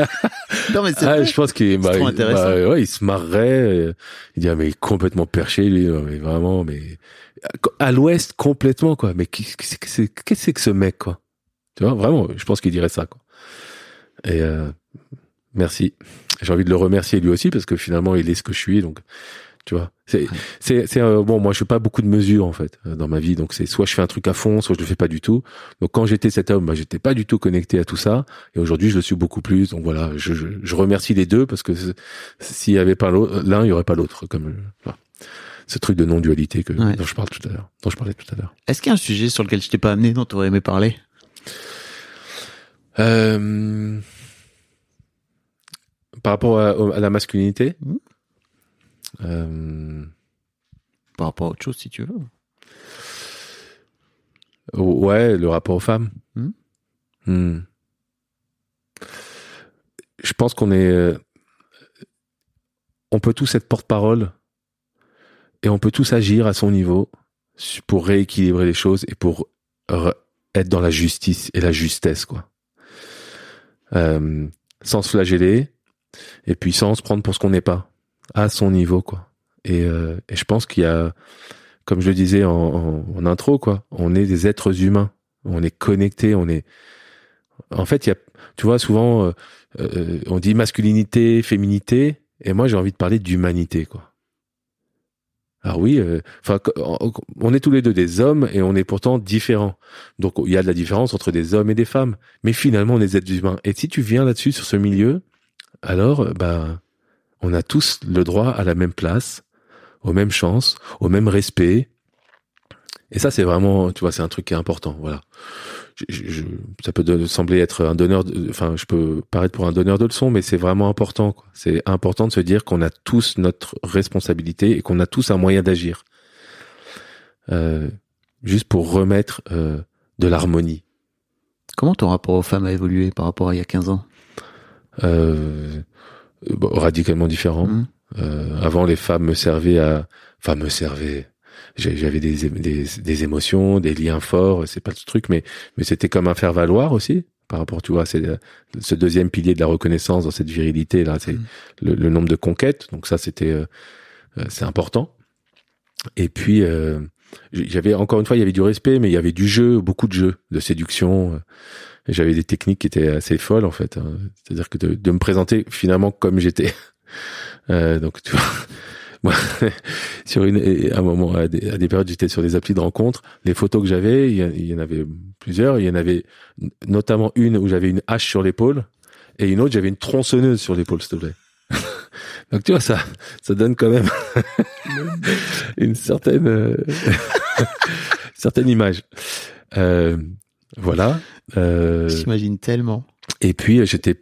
Non, mais c'est Ah, je pense qu'il bah, trop intéressant. bah, ouais, il se marrerait. euh, Il dit, ah, mais il est complètement perché, lui. Mais vraiment, mais à l'ouest, complètement, quoi. Mais qu'est-ce que c'est que ce mec, quoi? Tu vois, vraiment, je pense qu'il dirait ça, quoi. Et euh, merci. J'ai envie de le remercier lui aussi parce que finalement, il est ce que je suis, donc. Tu vois, c'est c'est c'est euh, bon. Moi, je fais pas beaucoup de mesures en fait euh, dans ma vie, donc c'est soit je fais un truc à fond, soit je le fais pas du tout. Donc quand j'étais cet homme, bah, j'étais pas du tout connecté à tout ça, et aujourd'hui je le suis beaucoup plus. Donc voilà, je, je, je remercie les deux parce que s'il y avait pas l'un, il y aurait pas l'autre. Comme euh, voilà. ce truc de non-dualité que Ouais. dont je parle tout à l'heure, dont je parlais tout à l'heure. Est-ce qu'il y a un sujet sur lequel je t'ai pas amené, dont tu aurais aimé parler? Euh, par rapport à, la masculinité. Mhm. Euh, Par rapport à autre chose, si tu veux. Ouais, le rapport aux femmes. Hmm. Hmm. Je pense qu'on est, euh, on peut tous être porte-parole et on peut tous agir à son niveau pour rééquilibrer les choses et pour être dans la justice et la justesse, quoi. Euh, sans se flageller et puis sans se prendre pour ce qu'on n'est pas, à son niveau, quoi. Et, euh, et je pense qu'il y a, comme je le disais en, intro, quoi, on est des êtres humains, on est connectés, on est. En fait, il y a, tu vois, souvent, euh, euh, on dit masculinité, féminité, et moi j'ai envie de parler d'humanité, quoi. Alors oui, euh, enfin, on est tous les deux des hommes et on est pourtant différents. Donc il y a de la différence entre des hommes et des femmes, mais finalement on est des êtres humains. Et si tu viens là-dessus sur ce milieu, alors euh, ben on a tous le droit à la même place, aux mêmes chances, au même respect. Et ça, c'est vraiment, tu vois, c'est un truc qui est important. Voilà. Je, je- ça peut sembler être un donneur, de- enfin, je peux paraître pour un donneur de leçons, mais c'est vraiment important. C'est important de se dire qu'on a tous notre responsabilité et qu'on a tous un moyen d'agir. Euh, juste pour remettre euh, de l'harmonie. Comment ton rapport aux femmes a évolué par rapport à il y a 15 ans? Euh, bon, radicalement différent. Mhm. Euh, avant, les femmes me servaient à, enfin me servaient. J'avais des, des, des émotions, des liens forts. C'est pas le truc, mais mais c'était comme un faire valoir aussi par rapport, tu vois, c'est euh, ce deuxième pilier de la reconnaissance dans cette virilité là, c'est Mhm. le, le nombre de conquêtes. Donc ça, c'était euh, euh, c'est important. Et puis euh, j'avais encore une fois, il y avait du respect, mais il y avait du jeu, beaucoup de jeux, de séduction. Et j'avais des techniques qui étaient assez folles en fait. hein. C'est-à-dire que de, de me présenter finalement comme j'étais. Euh, donc tu vois, moi, sur une, à un moment, à des, à des périodes, j'étais sur des applis de rencontres. Les photos que j'avais, il y, en avait plusieurs. Il y en avait notamment une où j'avais une hache sur l'épaule et une autre j'avais une tronçonneuse sur l'épaule, s'il te plaît. donc tu vois ça, ça donne quand même une certaine euh, certaine image. Euh, voilà. Euh, J'imagine tellement. et puis euh, j'étais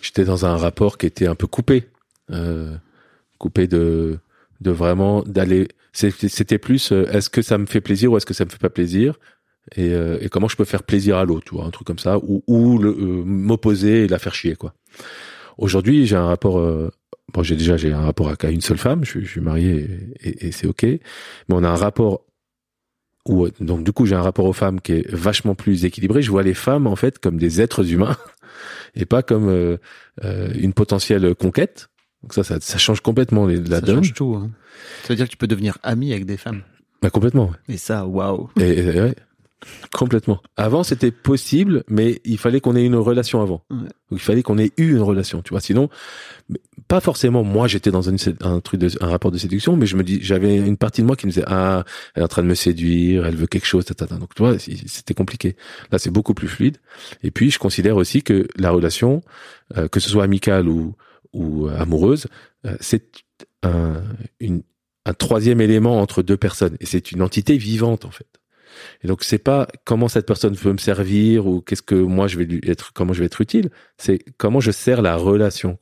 j'étais dans un rapport qui était un peu coupé, euh, coupé de de vraiment d'aller. C'était plus euh, est-ce que ça me fait plaisir ou est-ce que ça me fait pas plaisir et, euh, et comment je peux faire plaisir à l'autre, tu vois, un truc comme ça, ou, ou euh, m'opposer et la faire chier quoi. Aujourd'hui j'ai un rapport. euh, Bon, j'ai déjà j'ai un rapport avec une seule femme. Je, je suis marié et, et- et c'est ok. Mais on a un rapport où donc du coup j'ai un rapport aux femmes qui est vachement plus équilibré. Je vois les femmes en fait comme des êtres humains et pas comme euh, euh, une potentielle conquête. Donc ça, ça, ça change complètement les- la ça donne. change tout. Hein. Ça veut dire que tu peux devenir ami avec des femmes. Bah, complètement. ouais. Et ça, waouh. Et, et- ouais, complètement. Avant, c'était possible, mais il fallait qu'on ait une relation avant. Ouais. Donc, il fallait qu'on ait eu une relation, tu vois. Sinon, pas forcément. Moi, j'étais dans un truc de, un rapport de séduction, mais je me dis, j'avais une partie de moi qui me disait, ah, elle est en train de me séduire, elle veut quelque chose, ta, ta, ta. Donc, tu vois, c'était compliqué. Là, c'est beaucoup plus fluide. Et puis, je considère aussi que la relation, euh, que ce soit amicale ou, ou euh, amoureuse, euh, c'est un, une, un troisième élément entre deux personnes. Et c'est une entité vivante, en fait. Et donc, c'est pas comment cette personne veut me servir ou qu'est-ce que moi je vais lui être, comment je vais être utile. C'est comment je sers la relation.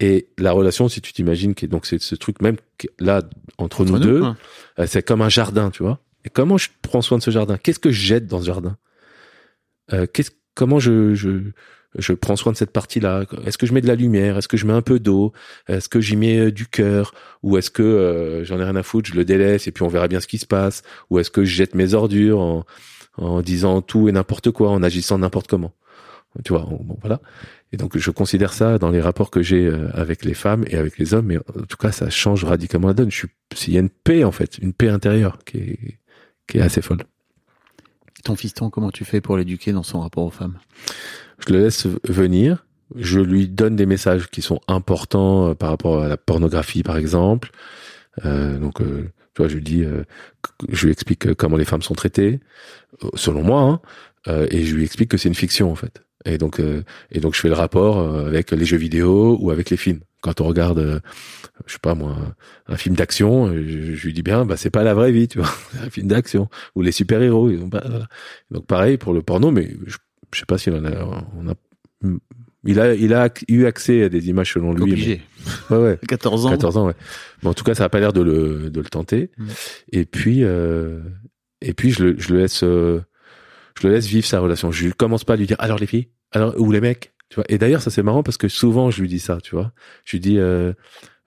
Et la relation, si tu t'imagines, donc c'est ce truc même là entre, Entre nous, nous, deux, euh, c'est comme un jardin, tu vois. Et comment je prends soin de ce jardin? Qu'est-ce que je jette dans ce jardin? Euh, qu'est-ce, Comment je, je je prends soin de cette partie-là. Est-ce que je mets de la lumière? Est-ce que je mets un peu d'eau? Est-ce que j'y mets euh, du cœur? Ou est-ce que euh, j'en ai rien à foutre, je le délaisse et puis on verra bien ce qui se passe? Ou est-ce que je jette mes ordures en, en disant tout et n'importe quoi, en agissant n'importe comment? Tu vois, voilà. Et donc je considère ça dans les rapports que j'ai euh, avec les femmes et avec les hommes, mais en tout cas ça change radicalement la donne. Je suis, il y a une paix en fait, une paix intérieure qui est, qui est assez folle. Ton fiston, comment tu fais pour l'éduquer dans son rapport aux femmes? Je le laisse venir, je lui donne des messages qui sont importants euh, par rapport à la pornographie par exemple. Euh, donc euh, tu vois, je lui dis, euh, je lui explique euh, comment les femmes sont traitées, euh, selon moi, hein, et je lui explique que c'est une fiction en fait. Et donc, et donc je fais le rapport avec les jeux vidéo ou avec les films. Quand on regarde, je sais pas moi, un, film d'action, je, je lui dis bien, bah c'est pas la vraie vie, tu vois, un film d'action ou les super héros. Donc pareil pour le porno, mais je, je sais pas si on a, on a, il a, il a eu accès à des images selon lui. Obligé. mais- ouais, ouais. 14 ans. 14 ans, ouais. Mais en tout cas, ça a pas l'air de le, de le tenter. Mm. Et puis, euh, et puis, je le, je le laisse, euh, je le laisse vivre sa relation. Je commence pas à lui dire, alors les filles, alors, ou les mecs, tu vois? Et d'ailleurs, ça c'est marrant parce que souvent, je lui dis ça, tu vois? Je lui dis, euh,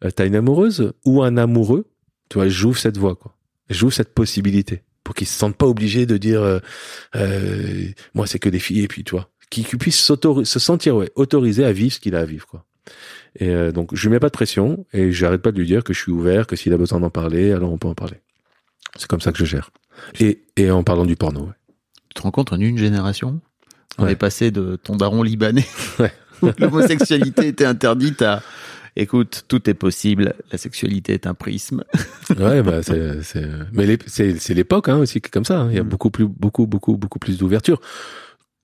euh, t'as une amoureuse ou un amoureux? Tu vois, j'ouvre cette voie, quoi. J'ouvre cette possibilité pour qu'ils se sentent pas obligés de dire, euh, euh, moi, c'est que des filles, et puis, tu vois. Qu'ils qu'ils puissent se sentir, ouais, autorisés à vivre ce qu'il a à vivre, quoi. Et euh, donc je lui mets pas de pression et j'arrête pas de lui dire que je suis ouvert, que s'il a besoin d'en parler, alors on peut en parler. C'est comme ça que je gère. Et, et en parlant du porno, ouais. Tu te rends compte, en une génération, on Ouais. est passé de ton daron libanais, Ouais. où l'homosexualité était interdite à écoute, tout est possible, la sexualité est un prisme. Ouais, bah c'est, c'est, mais c'est, c'est l'époque hein, aussi qui est comme ça. hein. Il y a Mm. beaucoup plus, beaucoup, beaucoup, beaucoup plus d'ouverture.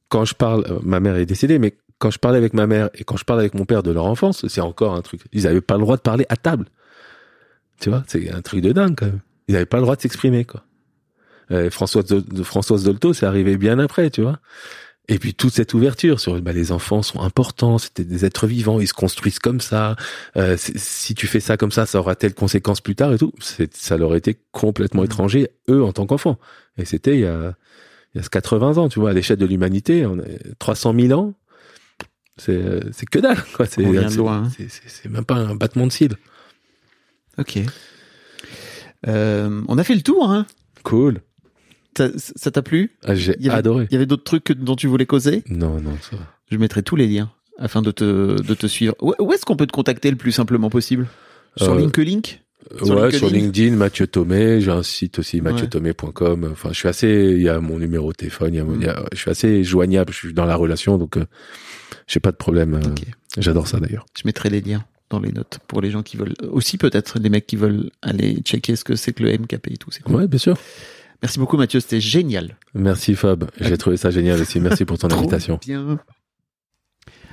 Quand je parle, euh, ma mère est décédée, mais quand je parlais avec ma mère et quand je parlais avec mon père de leur enfance, c'est encore un truc. Ils avaient pas le droit de parler à table. Tu vois, c'est un truc de dingue quand même. Ils avaient pas le droit de s'exprimer quoi. Euh, Françoise, Françoise Dolto, c'est arrivé bien après, tu vois. Et puis toute cette ouverture sur bah, les enfants sont importants, c'était des êtres vivants, ils se construisent comme ça. Euh, si tu fais ça comme ça, ça aura telle conséquence plus tard et tout. Ça leur était complètement étranger eux en tant qu'enfants. Et c'était il y a il y a 80 ans, tu vois, à l'échelle de l'humanité, on est 300 000 ans. C'est c'est que dalle quoi. C'est hein. c'est même pas un battement de cils. Ok. Euh, on a fait le tour, hein Cool. Ça t'a plu? Ah, j'ai avait- adoré. Il y avait d'autres trucs que- dont tu voulais causer? Non non ça. va. Je mettrai tous les liens afin de te, de te suivre. Où, est-ce qu'on peut te contacter le plus simplement possible? Sur Euh, LinkedIn? Sur ouais, LinkedIn? sur LinkedIn, Mathieu Thomé, j'ai un site aussi, mathieuthomé.com. Enfin, je suis assez, il y a mon numéro de téléphone, il y a mon- il y a- je suis assez joignable, je suis dans la relation, donc euh, j'ai pas de problème. euh. J'adore ça d'ailleurs. Je mettrai les liens dans les notes pour les gens qui veulent aussi peut-être des mecs qui veulent aller checker ce que c'est que le MKP et tout. C'est cool. Ouais, bien sûr. Merci beaucoup Mathieu, c'était génial. Merci Fab, j'ai trouvé ça génial aussi. Merci pour ton invitation. bien.